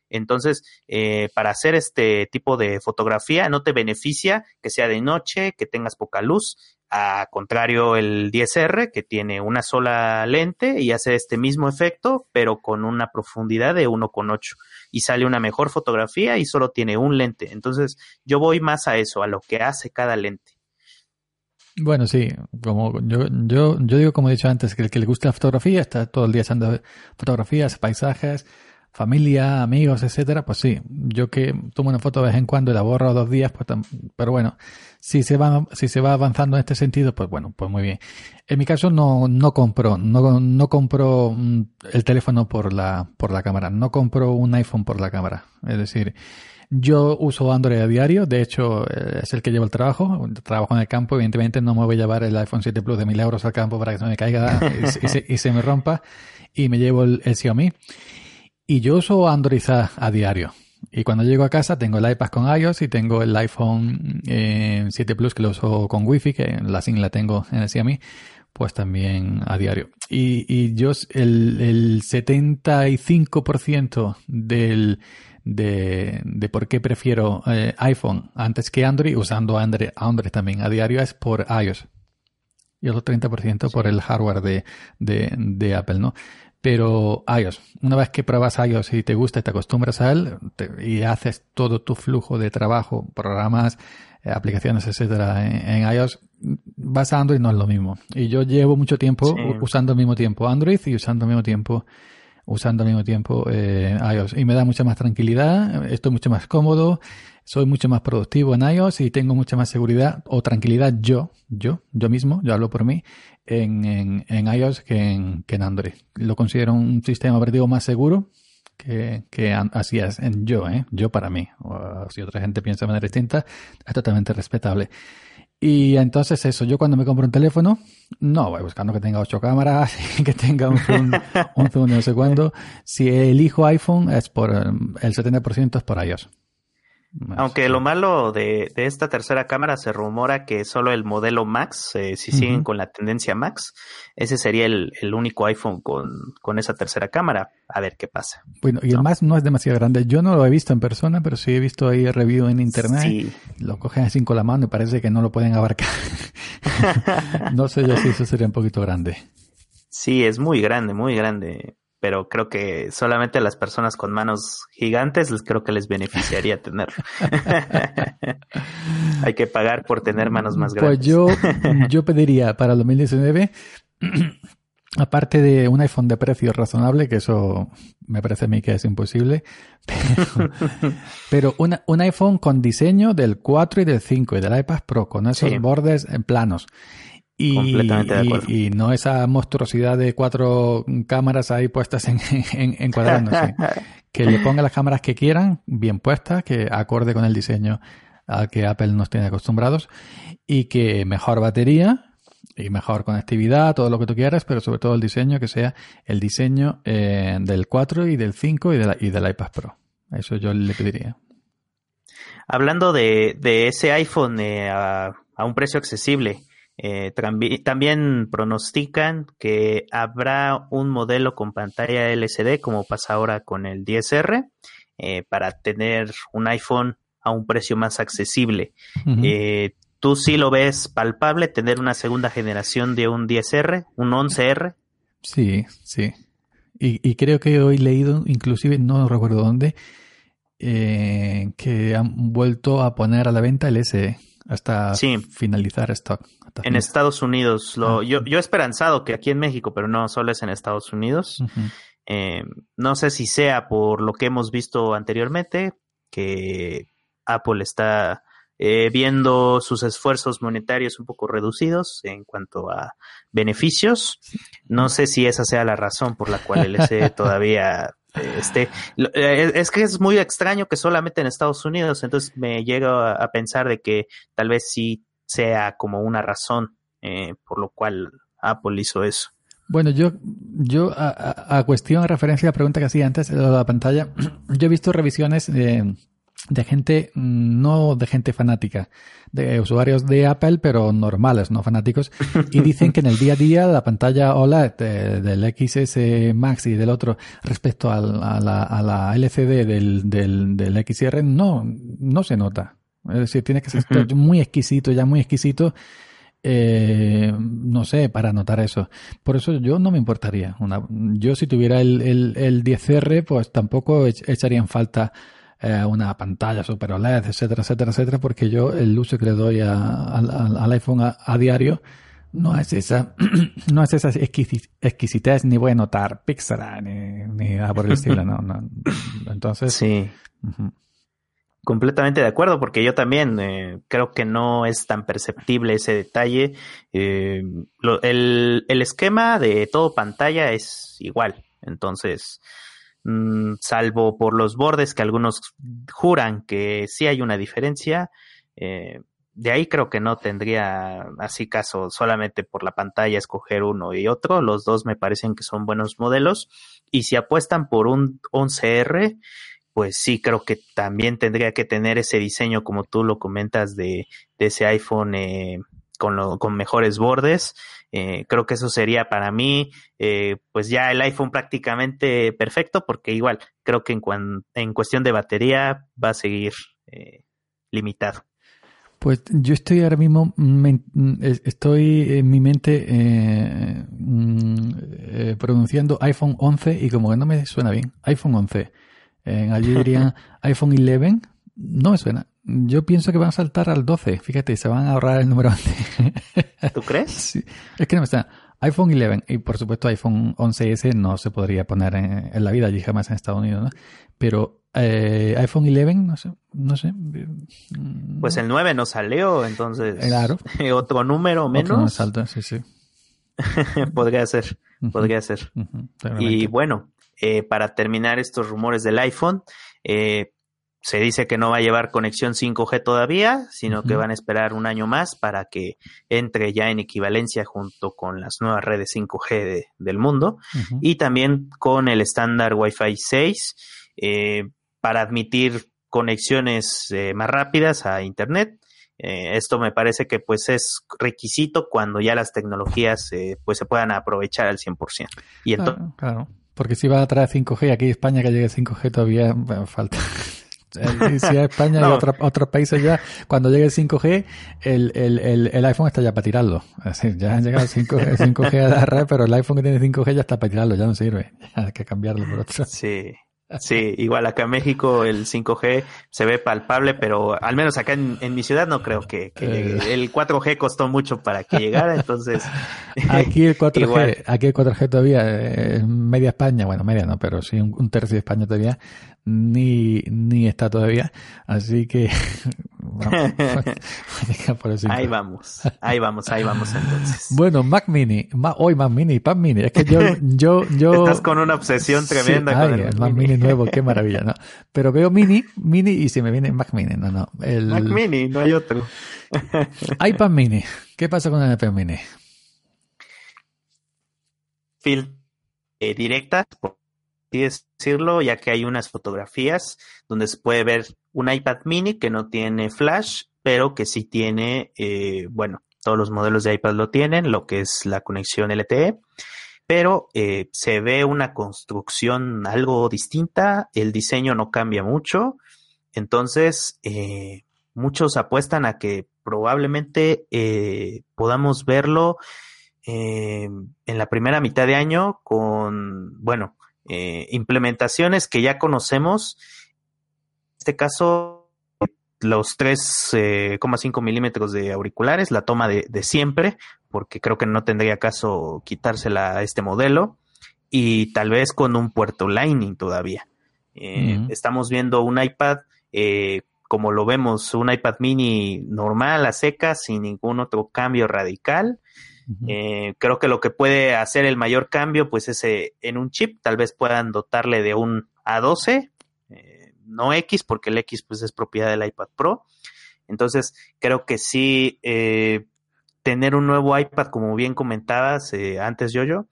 Entonces, eh, para hacer este tipo de fotografía no te beneficia que sea de noche, que tengas poca luz. A contrario, el 10R, que tiene una sola lente y hace este mismo efecto, pero con una profundidad de 1.8 y sale una mejor fotografía y solo tiene un lente. Entonces, yo voy más a eso, a lo que hace cada lente. Bueno, sí, como yo, yo, yo digo, como he dicho antes, que el que le gusta la fotografía está todo el día echando fotografías, paisajes, familia, amigos, etcétera, pues sí, yo que tomo una foto de vez en cuando y la borro dos días, pues pero bueno, si se va, si se va avanzando en este sentido, pues bueno, pues muy bien. En mi caso no, no compro, no, no compro mm, el teléfono por la, por la cámara, no compro un iPhone por la cámara. Es decir, yo uso Android a diario, de hecho eh, es el que llevo el trabajo, trabajo en el campo, evidentemente no me voy a llevar el iPhone 7 Plus de 1000 euros al campo para que se me caiga *laughs* y, se, me rompa y me llevo el, Xiaomi. Y yo uso Android a, diario. Y cuando llego a casa tengo el iPad con iOS y tengo el iPhone 7 eh, Plus que lo uso con Wi-Fi, que la SIM la tengo en el Xiaomi, pues también a diario. Y, y yo el, el 75% del de, de por qué prefiero eh, iPhone antes que Android, usando Android, Android también a diario, es por iOS. Y el otro 30% por el hardware de, de, de, Apple, ¿no? Pero iOS, una vez que pruebas iOS y te gusta y te acostumbras a él y haces todo tu flujo de trabajo, programas, eh, aplicaciones, etcétera, en, iOS, vas a Android no es lo mismo. Y yo llevo mucho tiempo usando al mismo tiempo Android y usando al mismo tiempo usando al mismo tiempo eh, iOS. Y me da mucha más tranquilidad, estoy mucho más cómodo, soy mucho más productivo en iOS y tengo mucha más seguridad o tranquilidad yo, yo, yo mismo, yo hablo por mí, en, en, en iOS que en, que en Android. Lo considero un sistema operativo más seguro que, que así es, en yo, ¿eh? yo para mí. O, si otra gente piensa de manera distinta, es totalmente respetable. Y entonces eso, yo cuando me compro un teléfono, no voy buscando que tenga ocho cámaras, *laughs* que tenga un zoom, un zoom no sé cuándo. Si elijo iPhone es por el 70% es por iOS. Aunque lo malo de, de, esta tercera cámara se rumora que solo el modelo Max, eh, si siguen con la tendencia Max, ese sería el, el único iPhone con, con, esa tercera cámara. A ver qué pasa. Bueno, y el Max no es demasiado grande. Yo no lo he visto en persona, pero sí he visto ahí review en internet. Sí. Lo cogen así con la mano y parece que no lo pueden abarcar. *laughs* *laughs* no sé yo si eso sería un poquito grande. Sí, es muy grande, muy grande pero creo que solamente a las personas con manos gigantes les creo que les beneficiaría *laughs* tenerlo. *laughs* Hay que pagar por tener manos más grandes. Pues yo, *laughs* yo pediría para el 2019, *clears throat* aparte de un iPhone de precio razonable, que eso me parece a mí que es imposible, pero, un iPhone con diseño del 4 y del 5 y del iPad Pro, con esos bordes en planos y, Completamente de acuerdo. Y, no esa monstruosidad de cuatro cámaras ahí puestas en, en, cuadrando. *laughs* Que le ponga las cámaras que quieran, bien puestas, que acorde con el diseño al que Apple nos tiene acostumbrados. Y que mejor batería y mejor conectividad, todo lo que tú quieras, pero sobre todo el diseño que sea el diseño eh, del 4 y del 5 y, de y del iPad Pro. Eso yo le pediría. Hablando de, de ese iPhone eh, a, a un precio accesible, eh, también pronostican que habrá un modelo con pantalla LCD como pasa ahora con el 10R eh, para tener un iPhone a un precio más accesible. Eh, ¿Tú sí lo ves palpable tener una segunda generación de un 10R, un 11R? Sí, sí. Y, y creo que hoy he leído, inclusive no recuerdo dónde, que han vuelto a poner a la venta el SE hasta finalizar stock. en Estados Unidos. Lo, ah. yo, yo he esperanzado que aquí en México, pero no solo es en Estados Unidos. Eh, no sé si sea por lo que hemos visto anteriormente, que Apple está eh, viendo sus esfuerzos monetarios un poco reducidos en cuanto a beneficios. No sé si esa sea la razón por la cual el SE *laughs* todavía este, eh, es que es muy extraño que solamente en Estados Unidos, entonces me llego a, pensar de que tal vez sí sea como una razón eh, por lo cual Apple hizo eso. Bueno, yo, yo a, cuestión, a referencia a la pregunta que hacía antes, de la pantalla, *clears throat* yo he visto revisiones de, de gente, no de gente fanática, de usuarios de Apple, pero normales, no fanáticos, y *laughs* dicen que en el día a día la pantalla OLED del XS Max y del otro respecto al, a, la, a, la, LCD del, del, del XR no, no se nota. Es decir, tiene que ser muy exquisito, ya muy exquisito, eh, no sé, para notar eso. Por eso yo no me importaría. Una, yo si tuviera el, el, el 10R, pues tampoco echaría en falta eh, una pantalla super OLED, etcétera, etcétera, etcétera, porque yo el uso que le doy al iPhone a, diario no es esa, *clears throat* no es esa exquisitez, ni voy a notar Pixar, ni, ni nada por el estilo, no, no. Entonces. Sí. Completamente de acuerdo, porque yo también eh, creo que no es tan perceptible ese detalle. Eh, el, el, esquema de todo pantalla es igual, entonces, mm, salvo por los bordes que algunos juran que sí hay una diferencia, eh, de ahí creo que no tendría así caso solamente por la pantalla escoger uno y otro. Los dos me parecen que son buenos modelos. Y si apuestan por un 11R, pues sí creo que también tendría que tener ese diseño, como tú lo comentas, de, ese iPhone eh, con, lo, con mejores bordes. Eh, creo que eso sería para mí, eh, pues ya el iPhone prácticamente perfecto, porque igual creo que en, en cuestión de batería va a seguir limitado. Pues yo estoy ahora mismo, estoy en mi mente mm, pronunciando iPhone 11 y como que no me suena bien, iPhone 11. En allí dirían *laughs* iPhone 11. No me suena. Yo pienso que van a saltar al 12. Fíjate, se van a ahorrar el número 11. *laughs* ¿Tú crees? Sí. Es que no me suena. iPhone 11 y por supuesto iPhone 11S no se podría poner en, la vida allí jamás en Estados Unidos, ¿no? Pero eh, iPhone 11, no sé, no sé. Pues el 9 no salió, entonces. Claro. *laughs* Otro número menos. Otro sí, sí. *laughs* podría ser, podría ser. y bueno, eh, para terminar estos rumores del iPhone. Eh, se dice que no va a llevar conexión 5G todavía, sino que van a esperar un año más para que entre ya en equivalencia junto con las nuevas redes 5G del mundo y también con el estándar Wi-Fi 6 eh, para admitir conexiones más rápidas a Internet. esto me parece que pues es requisito cuando ya las tecnologías pues se puedan aprovechar al 100%. Y entonces, claro. Porque si va a traer 5G, aquí en España que llegue 5G todavía falta. Si a España y *laughs* otros países ya, cuando llegue el 5G, el, el, el, iPhone está ya para tirarlo. Es decir, ya han llegado el 5G, 5G a la red, pero el iPhone que tiene 5G ya está para tirarlo, ya no sirve. *laughs* Hay que cambiarlo por otro. Sí. Sí, igual acá en México el 5G se ve palpable, pero al menos acá en, mi ciudad no creo que, llegue. Eh. El 4G costó mucho para que llegara, entonces... *laughs* Aquí el 4G, aquí el 4G todavía, eh, media España, bueno, media no, pero sí un, tercio de España todavía, ni, ni está todavía, así que... *laughs* *laughs* ahí vamos, ahí vamos, ahí vamos entonces. *laughs* Bueno, Mac Mini, hoy Mac Mini, Mac Mini, es que yo... yo, yo *laughs* Estás con una obsesión tremenda con el Mac Mini nuevo, qué maravilla, ¿no? Pero veo Mini, Mini y se me viene Mac Mini, no, no. El... Mac Mini, no hay otro. iPad Mini, ¿qué pasa con el iPad Mini? Fil eh, directa, por así decirlo, ya que hay unas fotografías donde se puede ver un iPad Mini que no tiene flash, pero que sí tiene, eh, bueno, todos los modelos de iPad lo tienen, lo que es la conexión LTE pero eh, se ve una construcción algo distinta, el diseño no cambia mucho, entonces eh, muchos apuestan a que probablemente eh, podamos verlo en la primera mitad de año con, bueno, implementaciones que ya conocemos, este caso los 3,5 milímetros de auriculares, la toma de, de, siempre, porque creo que no tendría caso quitársela a este modelo y tal vez con un puerto Lightning todavía. Eh, estamos viendo un iPad, eh, como lo vemos, un iPad mini normal, a seca, sin ningún otro cambio radical. Eh, creo que lo que puede hacer el mayor cambio, pues es en un chip, tal vez puedan dotarle de un A12, no X, porque el X pues es propiedad del iPad Pro. Entonces, creo que sí tener un nuevo iPad, como bien comentabas eh, antes, yo, yo,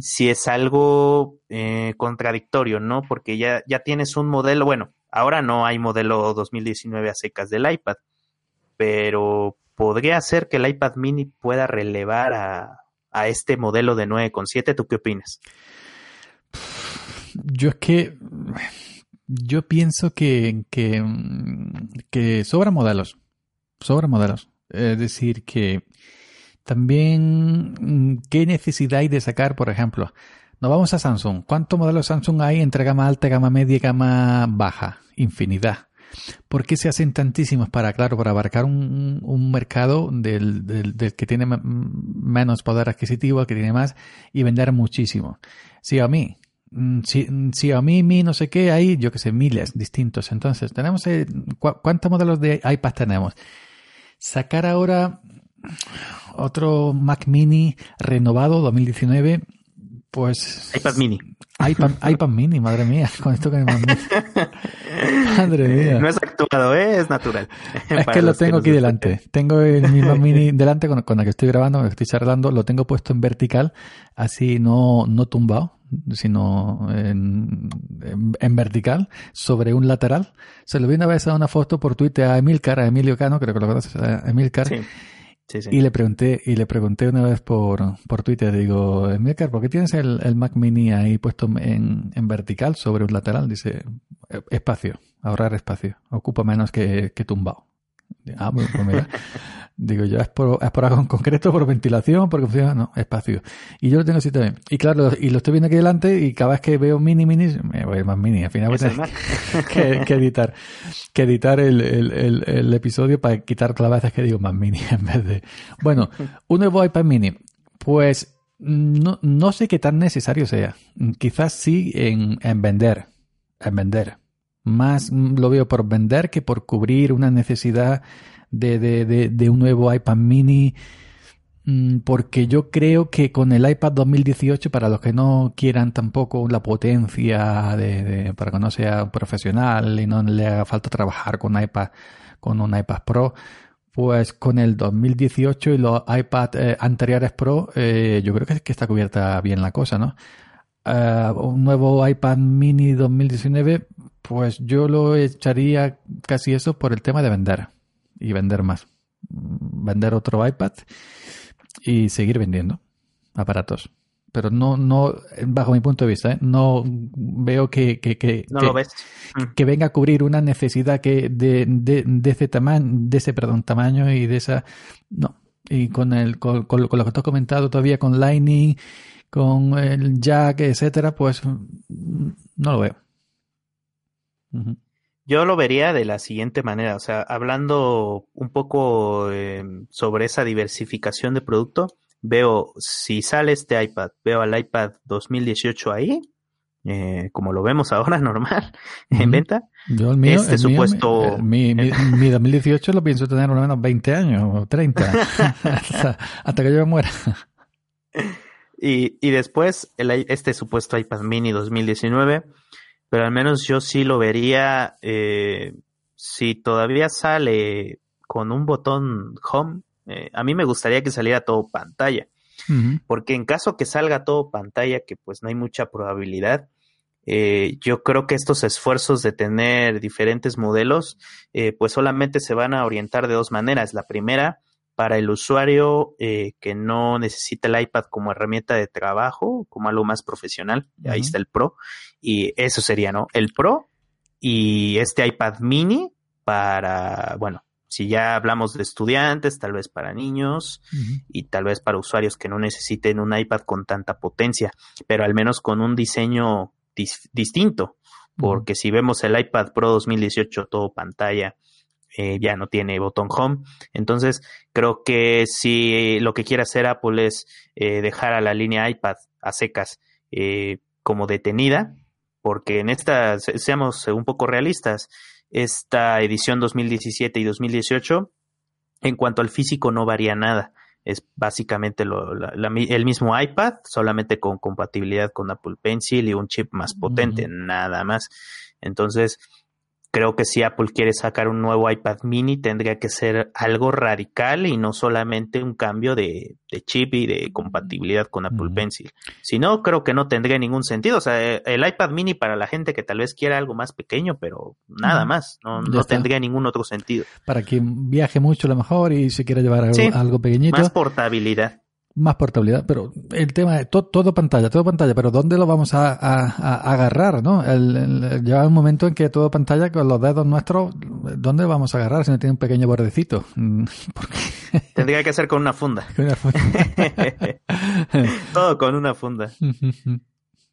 si es algo eh, contradictorio, ¿no? Porque ya, ya tienes un modelo, bueno, ahora no hay modelo 2019 a secas del iPad, pero podría ser que el iPad mini pueda relevar a, a este modelo de 9,7. ¿Tú qué opinas? Yo es que yo pienso que, que, que sobra modelos. Sobra modelos. Es decir, que también, ¿qué necesidad hay de sacar, por ejemplo? Nos vamos a Samsung. ¿Cuántos modelos Samsung hay entre gama alta, gama media y gama baja? Infinidad. ¿Por qué se hacen tantísimos para, claro, para abarcar un, mercado del, del, del, que tiene menos poder adquisitivo, el que tiene más, y vender muchísimo? Xiaomi, mm, Xiaomi, Mi, no sé qué, hay, yo que sé, miles distintos. Entonces, tenemos, eh, ¿cuántos modelos de iPad tenemos? Sacar ahora otro Mac Mini renovado 2019, pues... iPad Mini. iPad, iPad Mini, madre mía, *laughs* con esto que me *laughs* Madre mía. No es actuado, ¿eh? es natural. Es *laughs* que lo tengo aquí delante. Tengo el mismo Mini delante con, con el que estoy grabando, con el que estoy charlando, lo tengo puesto en vertical, así no, no tumbado, sino en, en, vertical, sobre un lateral. Se lo vi una vez a una foto por Twitter a Emilcar, a Emilio Cano, creo que lo conoces, a Emilcar. Sí. Y le pregunté, y le pregunté una vez por, por Twitter, digo, Emilcar, ¿por qué tienes el, el, Mac Mini ahí puesto en, en, vertical sobre un lateral? Dice, e, espacio, ahorrar espacio, ocupa menos que, que tumbado. Ah, pues mira. *laughs* Digo, ya es por, es por algo en concreto, por ventilación, porque funciona, no, espacio. Y yo lo tengo así también. Y claro, y lo estoy viendo aquí delante y cada vez que veo mini, mini, me voy más mini. Al final voy a tener que, que, editar, que editar el, el, el, el, episodio para quitar las veces que digo más mini en vez de... Bueno, un nuevo iPad mini. Pues no, no sé qué tan necesario sea. Quizás sí en, en vender. En vender. Más lo veo por vender que por cubrir una necesidad de, de, de, un nuevo iPad mini mm, porque yo creo que con el iPad 2018, para los que no quieran tampoco la potencia de, para que no sea profesional y no le haga falta trabajar con iPad, con un iPad Pro, pues con el 2018 y los iPad eh, anteriores Pro, eh, yo creo que, está cubierta bien la cosa, ¿no? Uh, un nuevo iPad mini 2019, pues yo lo echaría casi eso por el tema de vender y vender más. Vender otro iPad y seguir vendiendo aparatos. Pero no, no, bajo mi punto de vista, ¿eh? no veo que, que, que, no que, lo ves. Mm. que, venga a cubrir una necesidad que de, de, de ese tamaño, de ese perdón, tamaño y de esa. No. Y con el, con, con, con lo que te has comentado todavía con Lightning, con el jack, etcétera, pues no lo veo. Uh -huh. Yo lo vería de la siguiente manera, o sea, hablando un poco eh, sobre esa diversificación de producto, veo si sale este iPad, veo al iPad 2018 ahí, eh, como lo vemos *laughs* ahora normal uh -huh. en venta. Yo el mío, este el supuesto mío, mi, mi, mi, *laughs* 2018 lo pienso tener lo menos 20 años o 30 *laughs* hasta, hasta, que yo me muera. Y, y después el, este supuesto iPad mini 2019 pero al menos yo sí lo vería eh, si todavía sale con un botón home. Eh, a mí me gustaría que saliera todo pantalla, uh -huh. porque en caso que salga todo pantalla, que pues no hay mucha probabilidad, eh, yo creo que estos esfuerzos de tener diferentes modelos, eh, pues solamente se van a orientar de dos maneras. La primera, para el usuario eh, que no necesita el iPad como herramienta de trabajo, como algo más profesional, uh -huh. ahí está el Pro, y eso sería, ¿no? El Pro y este iPad mini para, bueno, si ya hablamos de estudiantes, tal vez para niños uh -huh. y tal vez para usuarios que no necesiten un iPad con tanta potencia, pero al menos con un diseño dis distinto, porque uh -huh. si vemos el iPad Pro 2018 todo pantalla, eh, ya no tiene botón home. Entonces, creo que si lo que quiere hacer Apple es eh, dejar a la línea iPad a secas eh, como detenida, porque en esta, seamos un poco realistas, esta edición 2017 y 2018, en cuanto al físico no varía nada. Es básicamente lo, la, la, el mismo iPad, solamente con compatibilidad con Apple Pencil y un chip más potente, uh -huh. nada más. Entonces, creo que si Apple quiere sacar un nuevo iPad mini tendría que ser algo radical y no solamente un cambio de, chip y de compatibilidad con Apple Pencil. Si no, creo que no tendría ningún sentido. O sea, el iPad mini para la gente que tal vez quiera algo más pequeño, pero nada más, no, no tendría ningún otro sentido. Para quien viaje mucho a lo mejor y se quiera llevar algo, algo pequeñito. Más portabilidad más portabilidad, pero el tema es todo, pantalla, todo pantalla, pero ¿dónde lo vamos a, agarrar? ¿no? El, un momento en que todo pantalla con los dedos nuestros, ¿dónde vamos a agarrar si no tiene un pequeño bordecito? *laughs* Tendría que ser con una funda. *laughs* *laughs* todo con una funda.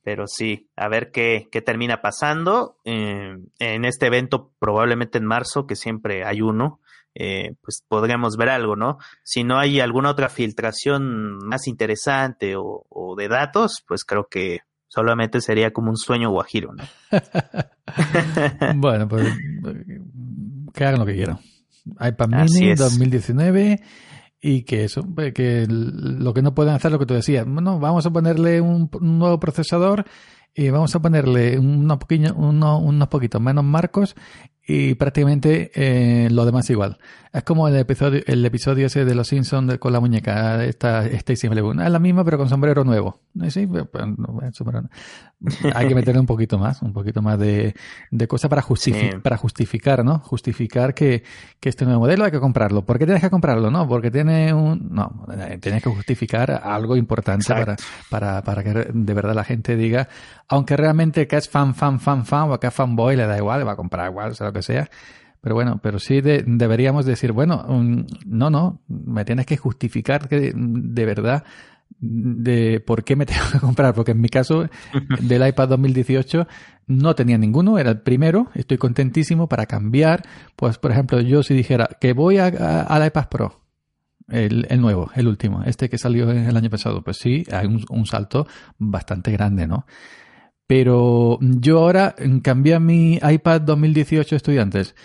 Pero sí, a ver qué, qué termina pasando. Eh, en este evento, probablemente en marzo, que siempre hay uno, eh, pues podríamos ver algo, ¿no? Si no hay alguna otra filtración más interesante o, de datos, pues creo que solamente sería como un sueño guajiro, ¿no? *laughs* bueno, pues que hagan lo que quieran. iPad Mini 2019 y que eso, que lo que no pueden hacer lo que tú decías, bueno, vamos a ponerle un, nuevo procesador y vamos a ponerle unos, unos poquitos menos marcos y prácticamente eh, lo demás igual. Es como el episodio, el episodio ese de los Simpsons con la muñeca, esta Stacy Malibu. Es la misma pero con sombrero nuevo. Sí, pues, pues, Hay que meterle un poquito más, un poquito más de, de cosas para, para justificar, ¿no? Justificar que, que este nuevo modelo hay que comprarlo. ¿Por qué tienes que comprarlo? No, porque tiene un... No, tienes que justificar algo importante para, para, para que de verdad la gente diga, aunque realmente que es fan, fan, fan, fan o que es fanboy, le da igual, va a comprar igual, sea lo que sea. Pero bueno, pero sí deberíamos decir, bueno, no, no, me tienes que justificar que de verdad de por qué me *laughs* tengo que comprar, porque en mi caso *laughs* del iPad 2018 no tenía ninguno, era el primero, estoy contentísimo para cambiar, pues por ejemplo yo si dijera que voy al iPad Pro, el, nuevo, el último, este que salió el año pasado, pues sí, hay un, salto bastante grande, ¿no? Pero yo ahora cambié mi iPad 2018 estudiantes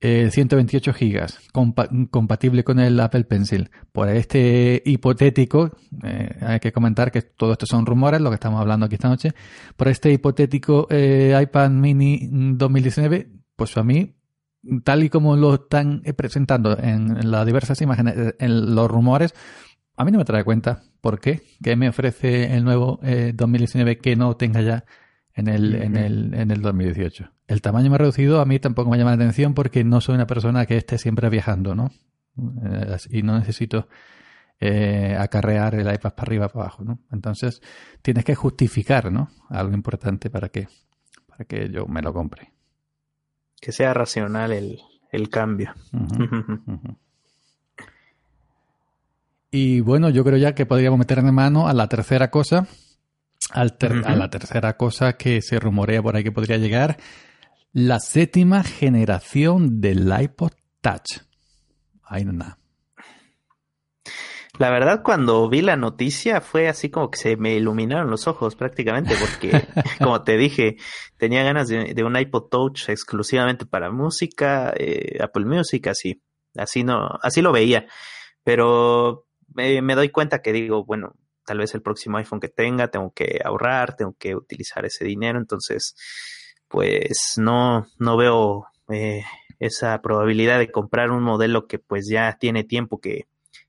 128 eh, gigas, compatible con el Apple Pencil. Por este hipotético, eh, hay que comentar que todo esto son rumores, lo que estamos hablando aquí esta noche. Por este hipotético eh, iPad mini 2019, pues a mí, tal y como lo están presentando en, las diversas imágenes, en los rumores, a mí no me trae cuenta. ¿Por qué? ¿Qué me ofrece el nuevo 2019 que no tenga ya en el, en el, en el 2018. El tamaño más reducido a mí tampoco me llama la atención porque no soy una persona que esté siempre viajando, ¿no? Eh, y no necesito eh, acarrear el iPad para arriba para abajo, ¿no? Entonces tienes que justificar, ¿no? Algo importante para que, para que yo me lo compre. Que sea racional el, el cambio. Y bueno, yo creo ya que podríamos meter en mano a la tercera cosa, a la tercera cosa que se rumorea por ahí que podría llegar, la séptima generación del iPod Touch. Ahí nada. La verdad, cuando vi la noticia fue así como que se me iluminaron los ojos prácticamente, porque, *laughs* como te dije, tenía ganas de, un iPod Touch exclusivamente para música, eh, Apple Music, así, así no, así lo veía. Pero me doy cuenta que digo, bueno, tal vez el próximo iPhone que tenga, tengo que ahorrar, tengo que utilizar ese dinero, entonces pues no, no veo eh, esa probabilidad de comprar un modelo que pues ya tiene tiempo que,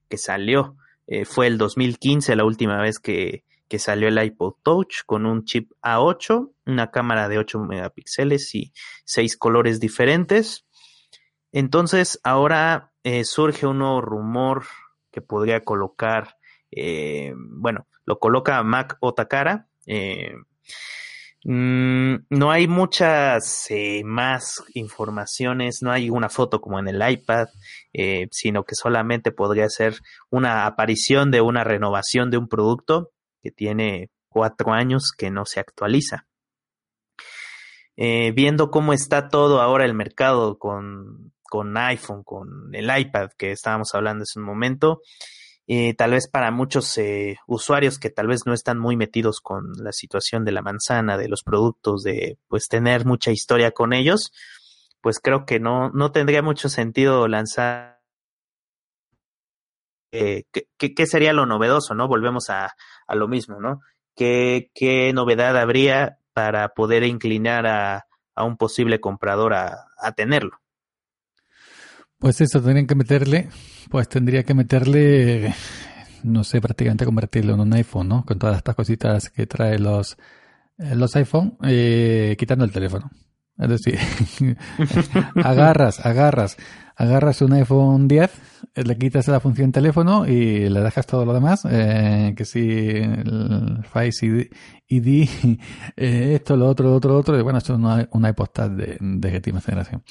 que salió. Eh, fue el 2015 la última vez que, que salió el iPod Touch con un chip A8, una cámara de 8 megapíxeles y seis colores diferentes. Entonces ahora eh, surge un nuevo rumor que podría colocar eh, bueno, lo coloca Mac Otakara. Eh, mm, no hay muchas eh, más informaciones, no hay una foto como en el iPad, sino que solamente podría ser una aparición de una renovación de un producto que tiene cuatro años que no se actualiza. viendo cómo está todo ahora el mercado con, con iPhone, con el iPad que estábamos hablando en un momento, eh, tal vez para muchos eh, usuarios que tal vez no están muy metidos con la situación de la manzana, de los productos, de pues tener mucha historia con ellos, pues creo que no, no tendría mucho sentido lanzar eh, ¿qué, sería lo novedoso, ¿no? Volvemos a, a lo mismo, ¿no? ¿Qué, ¿Qué, novedad habría para poder inclinar a, a un posible comprador a, a tenerlo. Pues eso, tendrían que meterle, pues tendría que meterle, no sé, prácticamente convertirlo en un iPhone, ¿no? Con todas estas cositas que trae los, eh, los iPhone, eh, quitando el teléfono. Es decir, *laughs* agarras, agarras, agarras un iPhone 10, eh, le quitas la función teléfono y le dejas todo lo demás, eh, que si el Face ID, eh, esto, lo otro, lo otro, lo otro, y bueno, esto es una, iPod de, de última generación.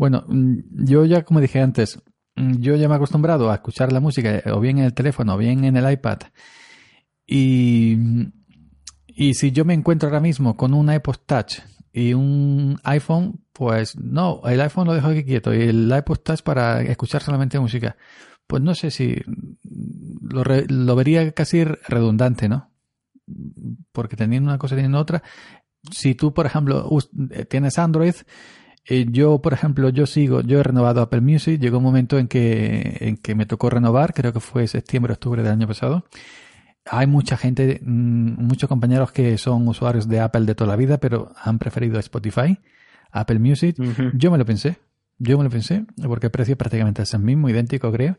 Bueno, mm, yo ya, como dije antes, mm, yo ya me he acostumbrado a escuchar la música o bien en el teléfono o bien en el iPad y, y si yo me encuentro ahora mismo con un iPod Touch y un iPhone, pues no, el iPhone lo dejo aquí quieto y el iPod Touch para escuchar solamente música. Pues no sé si lo, lo vería casi redundante, ¿no? Porque teniendo una cosa teniendo otra. Si tú, por ejemplo, tienes Android, eh, yo, por ejemplo, yo sigo, yo he renovado Apple Music, llegó un momento en que, en que me tocó renovar, creo que fue septiembre, octubre del año pasado, hay mucha gente, mm, muchos compañeros que son usuarios de Apple de toda la vida, pero han preferido Spotify, Apple Music. Yo me lo pensé, yo me lo pensé, porque el precio prácticamente es el mismo, idéntico creo.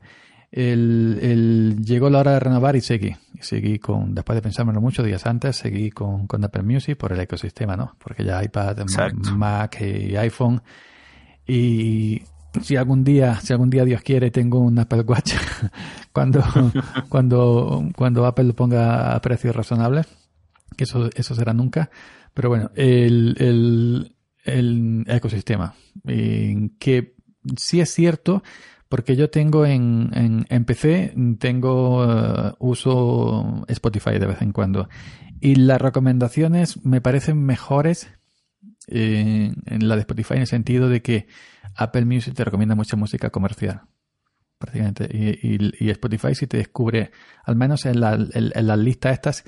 El, el, llegó la hora de renovar y seguí. seguí con, después de pensármelo muchos días antes, seguí con, con Apple Music por el ecosistema, ¿no? Porque ya iPad, Mac y iPhone. Y si algún día, si algún día Dios quiere, tengo un Apple Watch *laughs* cuando, *laughs* cuando, cuando Apple lo ponga a precios razonables, que eso, eso será nunca. Pero bueno, el, el, el ecosistema, que sí es cierto, porque yo tengo en, en, PC, tengo, uh, uso Spotify de vez en cuando. Y las recomendaciones me parecen mejores eh, en la de Spotify en el sentido de que Apple Music te recomienda mucha música comercial, prácticamente. Y, Spotify si te descubre, al menos en, la, en, las listas estas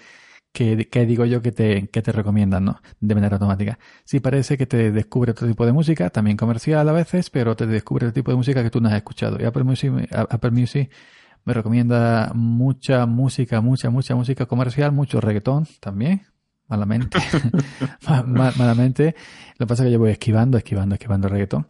que, digo yo que te, que te recomiendan, ¿no? De manera automática. Sí parece que te descubre otro tipo de música, también comercial a veces, pero te descubre otro tipo de música que tú no has escuchado. Y Apple Music, Apple Music me recomienda mucha música, mucha, mucha música comercial, mucho reggaetón también, malamente. *laughs* malamente. Lo que pasa es que yo voy esquivando, esquivando, esquivando reggaetón.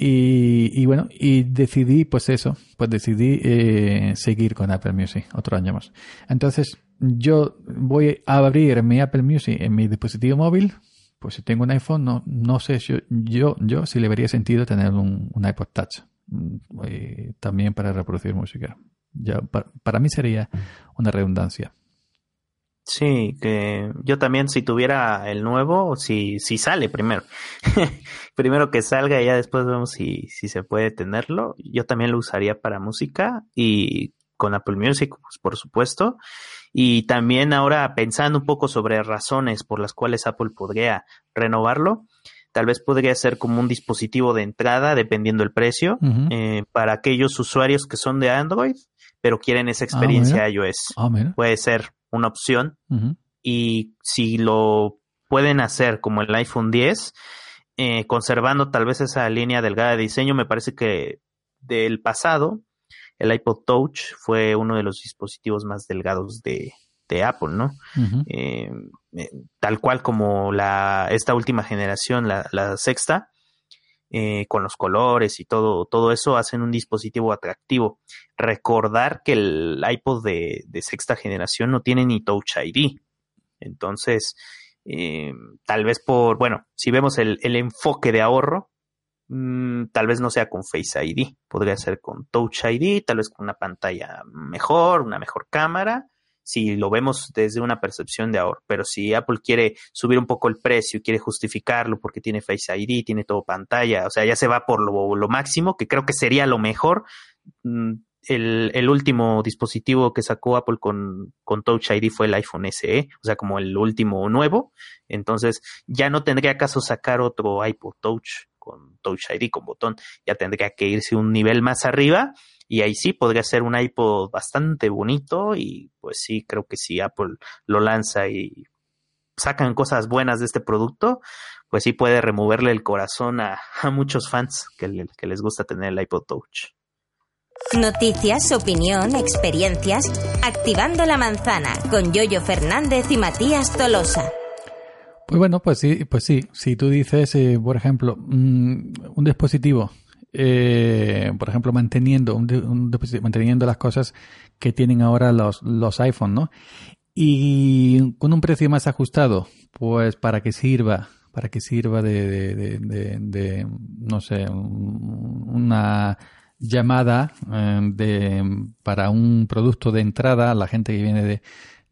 Y, bueno, y decidí, pues eso, pues decidí eh, seguir con Apple Music otro año más. Entonces, yo voy a abrir mi Apple Music en mi dispositivo móvil. Pues si tengo un iPhone, no, no sé yo, yo, yo si le vería sentido tener un, iPod Touch. Mm, también para reproducir música. Ya, para mí sería una redundancia. Sí, que yo también si tuviera el nuevo, si, si sale primero. *laughs* primero que salga y ya después vemos si, si se puede tenerlo. Yo también lo usaría para música y con Apple Music, pues, por supuesto. Y también ahora pensando un poco sobre razones por las cuales Apple podría renovarlo, tal vez podría ser como un dispositivo de entrada, dependiendo el precio, eh, para aquellos usuarios que son de Android, pero quieren esa ah, experiencia iOS. Ah, puede ser una opción. Y si lo pueden hacer como el iPhone 10, eh, conservando tal vez esa línea delgada de diseño, me parece que del pasado, el iPod Touch fue uno de los dispositivos más delgados de, de Apple, ¿no? Eh, eh, tal cual como la, esta última generación, la, la sexta, eh, con los colores y todo, todo eso hacen un dispositivo atractivo. Recordar que el iPod de, sexta generación no tiene ni Touch ID. Entonces, tal vez por, bueno, si vemos el, enfoque de ahorro, mm, tal vez no sea con Face ID, podría ser con Touch ID, tal vez con una pantalla mejor, una mejor cámara si lo vemos desde una percepción de ahorro. Pero si Apple quiere subir un poco el precio, quiere justificarlo porque tiene Face ID, tiene todo pantalla, o sea, ya se va por lo, máximo, que creo que sería lo mejor. Mm, el, último dispositivo que sacó Apple con, con, Touch ID fue el iPhone SE, o sea, como el último nuevo. Entonces, ya no tendría caso sacar otro iPod Touch con Touch ID, con botón. Ya tendría que irse un nivel más arriba y ahí sí podría ser un iPod bastante bonito y pues sí, creo que si Apple lo lanza y sacan cosas buenas de este producto, pues sí puede removerle el corazón a, muchos fans que, que les gusta tener el iPod Touch. Noticias, opinión, experiencias. Activando la manzana con Yoyo Fernández y Matías Tolosa. Pues bueno, pues sí, pues sí. Si tú dices, eh, por ejemplo, mm, un dispositivo, eh, por ejemplo, manteniendo un, un, manteniendo las cosas que tienen ahora los, los iPhone, ¿no? Y con un precio más ajustado, pues para que sirva, para que sirva de, de, de, de no sé, una llamada eh, de, para un producto de entrada a la gente que viene de,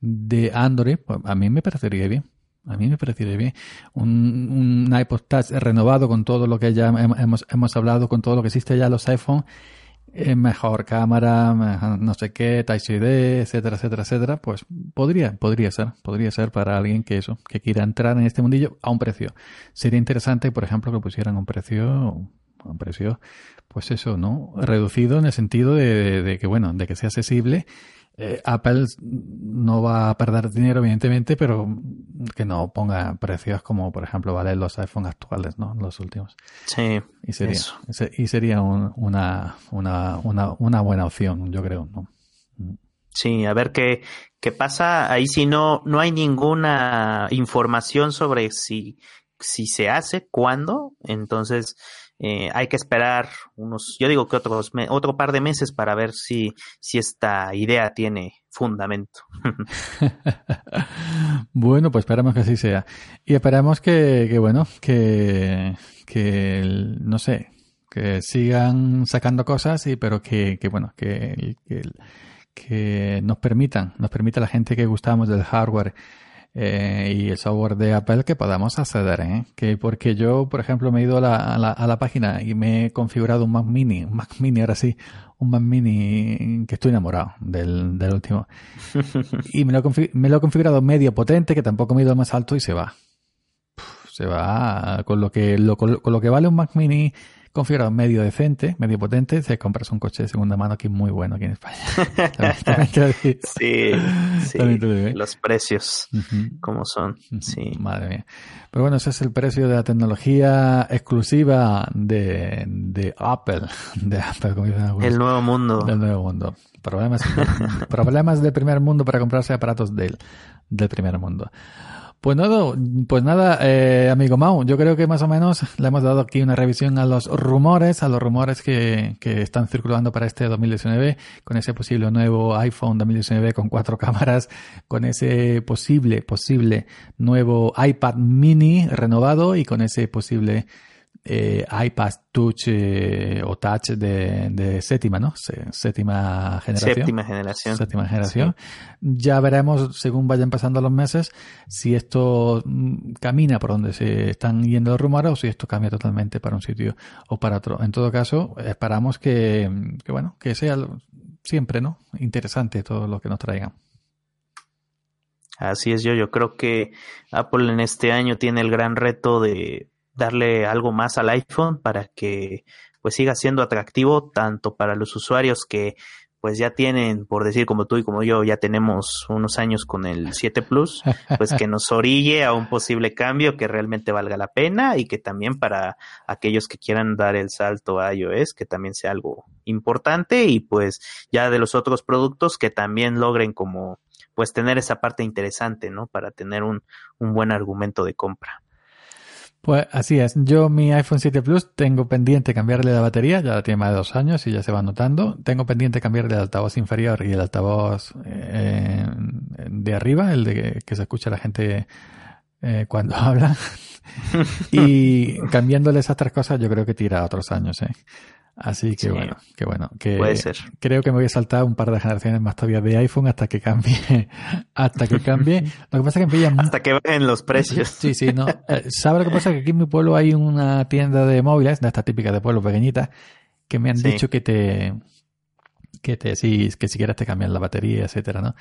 de Android, pues a mí me parecería bien. A mí me parecería bien. Un, un iPod Touch renovado con todo lo que ya hemos, hemos hablado, con todo lo que existe ya los iPhone, eh, mejor cámara, no sé qué, Touch ID, etcétera, etcétera, etcétera, pues podría, podría ser, podría ser para alguien que eso, que quiera entrar en este mundillo a un precio. Sería interesante, por ejemplo, que pusieran un precio, un precio, pues eso, ¿no? Reducido en el sentido de, de que, bueno, de que sea accesible eh, Apple no va a perder dinero, evidentemente, pero que no ponga precios como, por ejemplo, valen los iPhone actuales, ¿no? Los últimos. Sí. Y sería, y sería una, una, una, una buena opción, yo creo, ¿no? Sí, a ver qué, qué pasa. Ahí si no, no hay ninguna información sobre si, si se hace, cuándo. Entonces, eh, hay que esperar unos, yo digo que otros, otro par de meses para ver si, si esta idea tiene fundamento. *laughs* *laughs* bueno, pues esperamos que así sea. Y esperamos que, que bueno, que, que, no sé, que sigan sacando cosas y, pero que, que bueno, que, que, que nos permitan, nos permita la gente que gustamos del hardware eh, y el software de Apple que podamos acceder, ¿eh? Que porque yo, por ejemplo, me he ido a la, a la, a la página y me he configurado un Mac Mini, un Mac Mini ahora sí, un Mac Mini que estoy enamorado del, del último. *laughs* y me lo, me lo he configurado medio potente, que tampoco me he ido más alto y se va. se va con lo que, lo, con lo que vale un Mac Mini configurado medio decente, medio potente, se compras un coche de segunda mano aquí muy bueno aquí en España. *laughs* sí, sí. Los precios, como son. Sí. Madre mía. Pero bueno, ese es el precio de la tecnología exclusiva de, de Apple. *laughs* De Apple, como dicen algunos. El nuevo mundo. Del nuevo mundo. Problemas, *laughs* problemas del primer mundo para comprarse aparatos del, del primer mundo. Pues nada, pues nada eh, amigo Mau, yo creo que más o menos *laughs* le hemos dado aquí una revisión a los rumores, a los rumores que, que están circulando para este 2019, con ese posible nuevo iPhone 2019 con cuatro *laughs* cámaras, con ese posible, posible nuevo iPad mini renovado y con ese posible eh, iPad Touch eh, o Touch de, de, séptima, ¿no? Séptima generación. Séptima generación. Séptima generación. Ya veremos, según vayan pasando los meses, si esto mm, camina por donde se están yendo los rumores o si esto cambia totalmente para un sitio o para otro. En todo caso, esperamos que, que bueno, que sea siempre, ¿no? Interesante todo lo que nos traigan. Así es, yo, yo creo que Apple en este año tiene el gran reto de darle algo más al iPhone para que pues siga siendo atractivo tanto para los usuarios que pues ya tienen, por decir como tú y como yo, ya tenemos unos años con el 7 Plus, pues que nos orille a un posible cambio que realmente valga la pena y que también para aquellos que quieran dar el salto a iOS, que también sea algo importante y pues ya de los otros productos que también logren como pues tener esa parte interesante, ¿no? Para tener un, un buen argumento de compra. Pues así es. Yo mi iPhone 7 Plus tengo pendiente cambiarle la batería, ya tiene más de dos años y ya se va notando. Tengo pendiente cambiarle el altavoz inferior y el altavoz eh, de arriba, el de que, se escucha la gente eh, cuando *laughs* habla. *laughs* y cambiándole esas tres cosas yo creo que tira otros años. ¿eh? Así que bueno, que bueno, que puede ser. creo que me voy a saltar un par de generaciones más todavía de iPhone hasta que cambie, *laughs* hasta que cambie. Lo que pasa es que hasta que bajen los precios. Sí, sí, no. Eh, ¿Sabe lo que pasa? Que aquí en mi pueblo hay una tienda de móviles, de esta típica de pueblo pequeñita, que me han dicho que te, que te, sí, que si quieres te cambian la batería, etcétera, ¿no?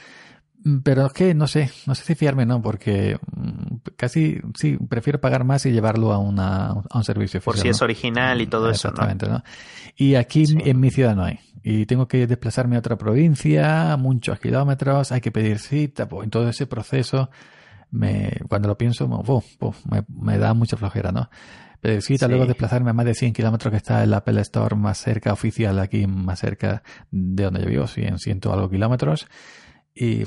Mm, pero es que no sé, no sé si fiarme, ¿no? Porque mm, casi, sí, prefiero pagar más y llevarlo a, una, a un servicio Por si es original y todo eso, ¿no? Y aquí en mi ciudad no hay. Y tengo que desplazarme a otra provincia, muchos kilómetros, hay que pedir cita, pues en todo ese proceso, me, cuando lo pienso, me, me, da mucha flojera, ¿no? Pedir cita, luego desplazarme a más de 100 kilómetros que está el Apple Store más cerca, oficial aquí, más cerca de donde yo vivo, 100, 100 algo kilómetros y,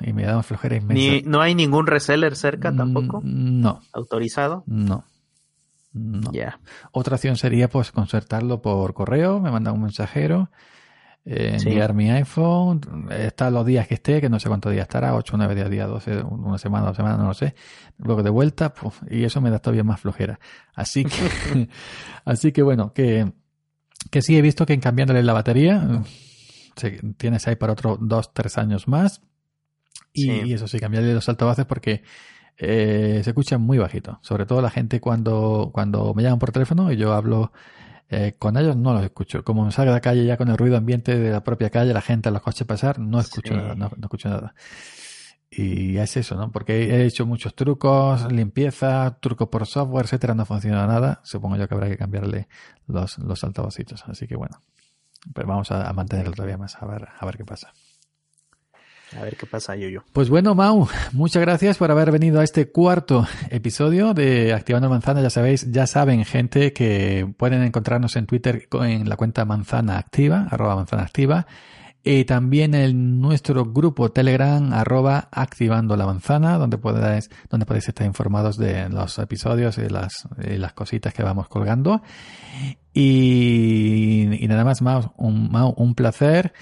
y me da una flojera inmensa. ¿No hay ningún reseller cerca Mm, tampoco? No, ¿Autorizado? no. No. Ya. Otra opción sería pues concertarlo por correo, me manda un mensajero, eh, Sí. enviar mi iPhone, está los días que esté, que no sé cuántos días estará, 8, 9 días, día 12, una semana, dos semanas, no lo sé. Luego de vuelta, puf, y eso me da todavía más flojera. Así que, *laughs* *laughs* así que bueno, que, que sí he visto que en cambiándole la batería, tienes ahí para otros 2, 3 años más. Y, Sí. y eso sí, cambiarle los altavoces porque eh, se escucha muy bajito. Sobre todo la gente cuando, cuando me llaman por teléfono y yo hablo eh, con ellos, no los escucho. Como me salga de la calle ya con el ruido ambiente de la propia calle, la gente, los coches pasar, no escucho Sí. nada, no, no escucho nada. Y es eso, ¿no? Porque he hecho muchos trucos, limpieza, trucos por software, etcétera, no funciona nada. Supongo yo que habrá que cambiarle los, los altavocitos. Así que bueno, pero vamos a, a mantenerlo todavía más, a ver, a ver qué pasa. A ver qué pasa, yo, yo. Pues bueno, Mau, muchas gracias por haber venido a este cuarto episodio de Activando Manzana. Ya sabéis, ya saben, gente, que pueden encontrarnos en Twitter en la cuenta Manzana Activa, arroba Manzana Activa, y también en nuestro grupo Telegram, arroba Activando la Manzana, donde podéis, donde podéis estar informados de los episodios y las, y las cositas que vamos colgando. Y, nada más, Mau, un, un placer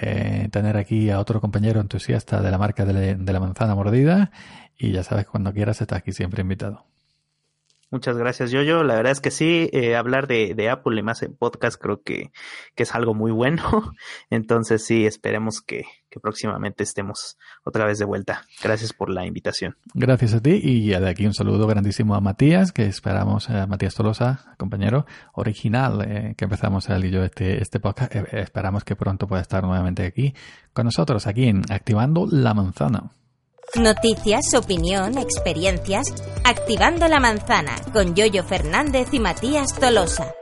eh, tener aquí a otro compañero entusiasta de la marca de, la- de la manzana mordida. Y ya sabes, cuando quieras, estás aquí siempre invitado. Muchas gracias, Yoyo. La verdad es que sí, eh, hablar de, Apple y más en podcast creo que, que es algo muy bueno. *laughs* Entonces sí, esperemos que, que próximamente estemos otra vez de vuelta. Gracias por la invitación. Gracias a ti y de aquí un saludo grandísimo a Matías, que esperamos, a Matías Tolosa, compañero original, eh, que empezamos él y yo este, este podcast. Eh, esperamos que pronto pueda estar nuevamente aquí con nosotros, aquí en Activando la Manzana. Noticias, opinión, experiencias. Activando la manzana con Yoyo Fernández y Matías Tolosa.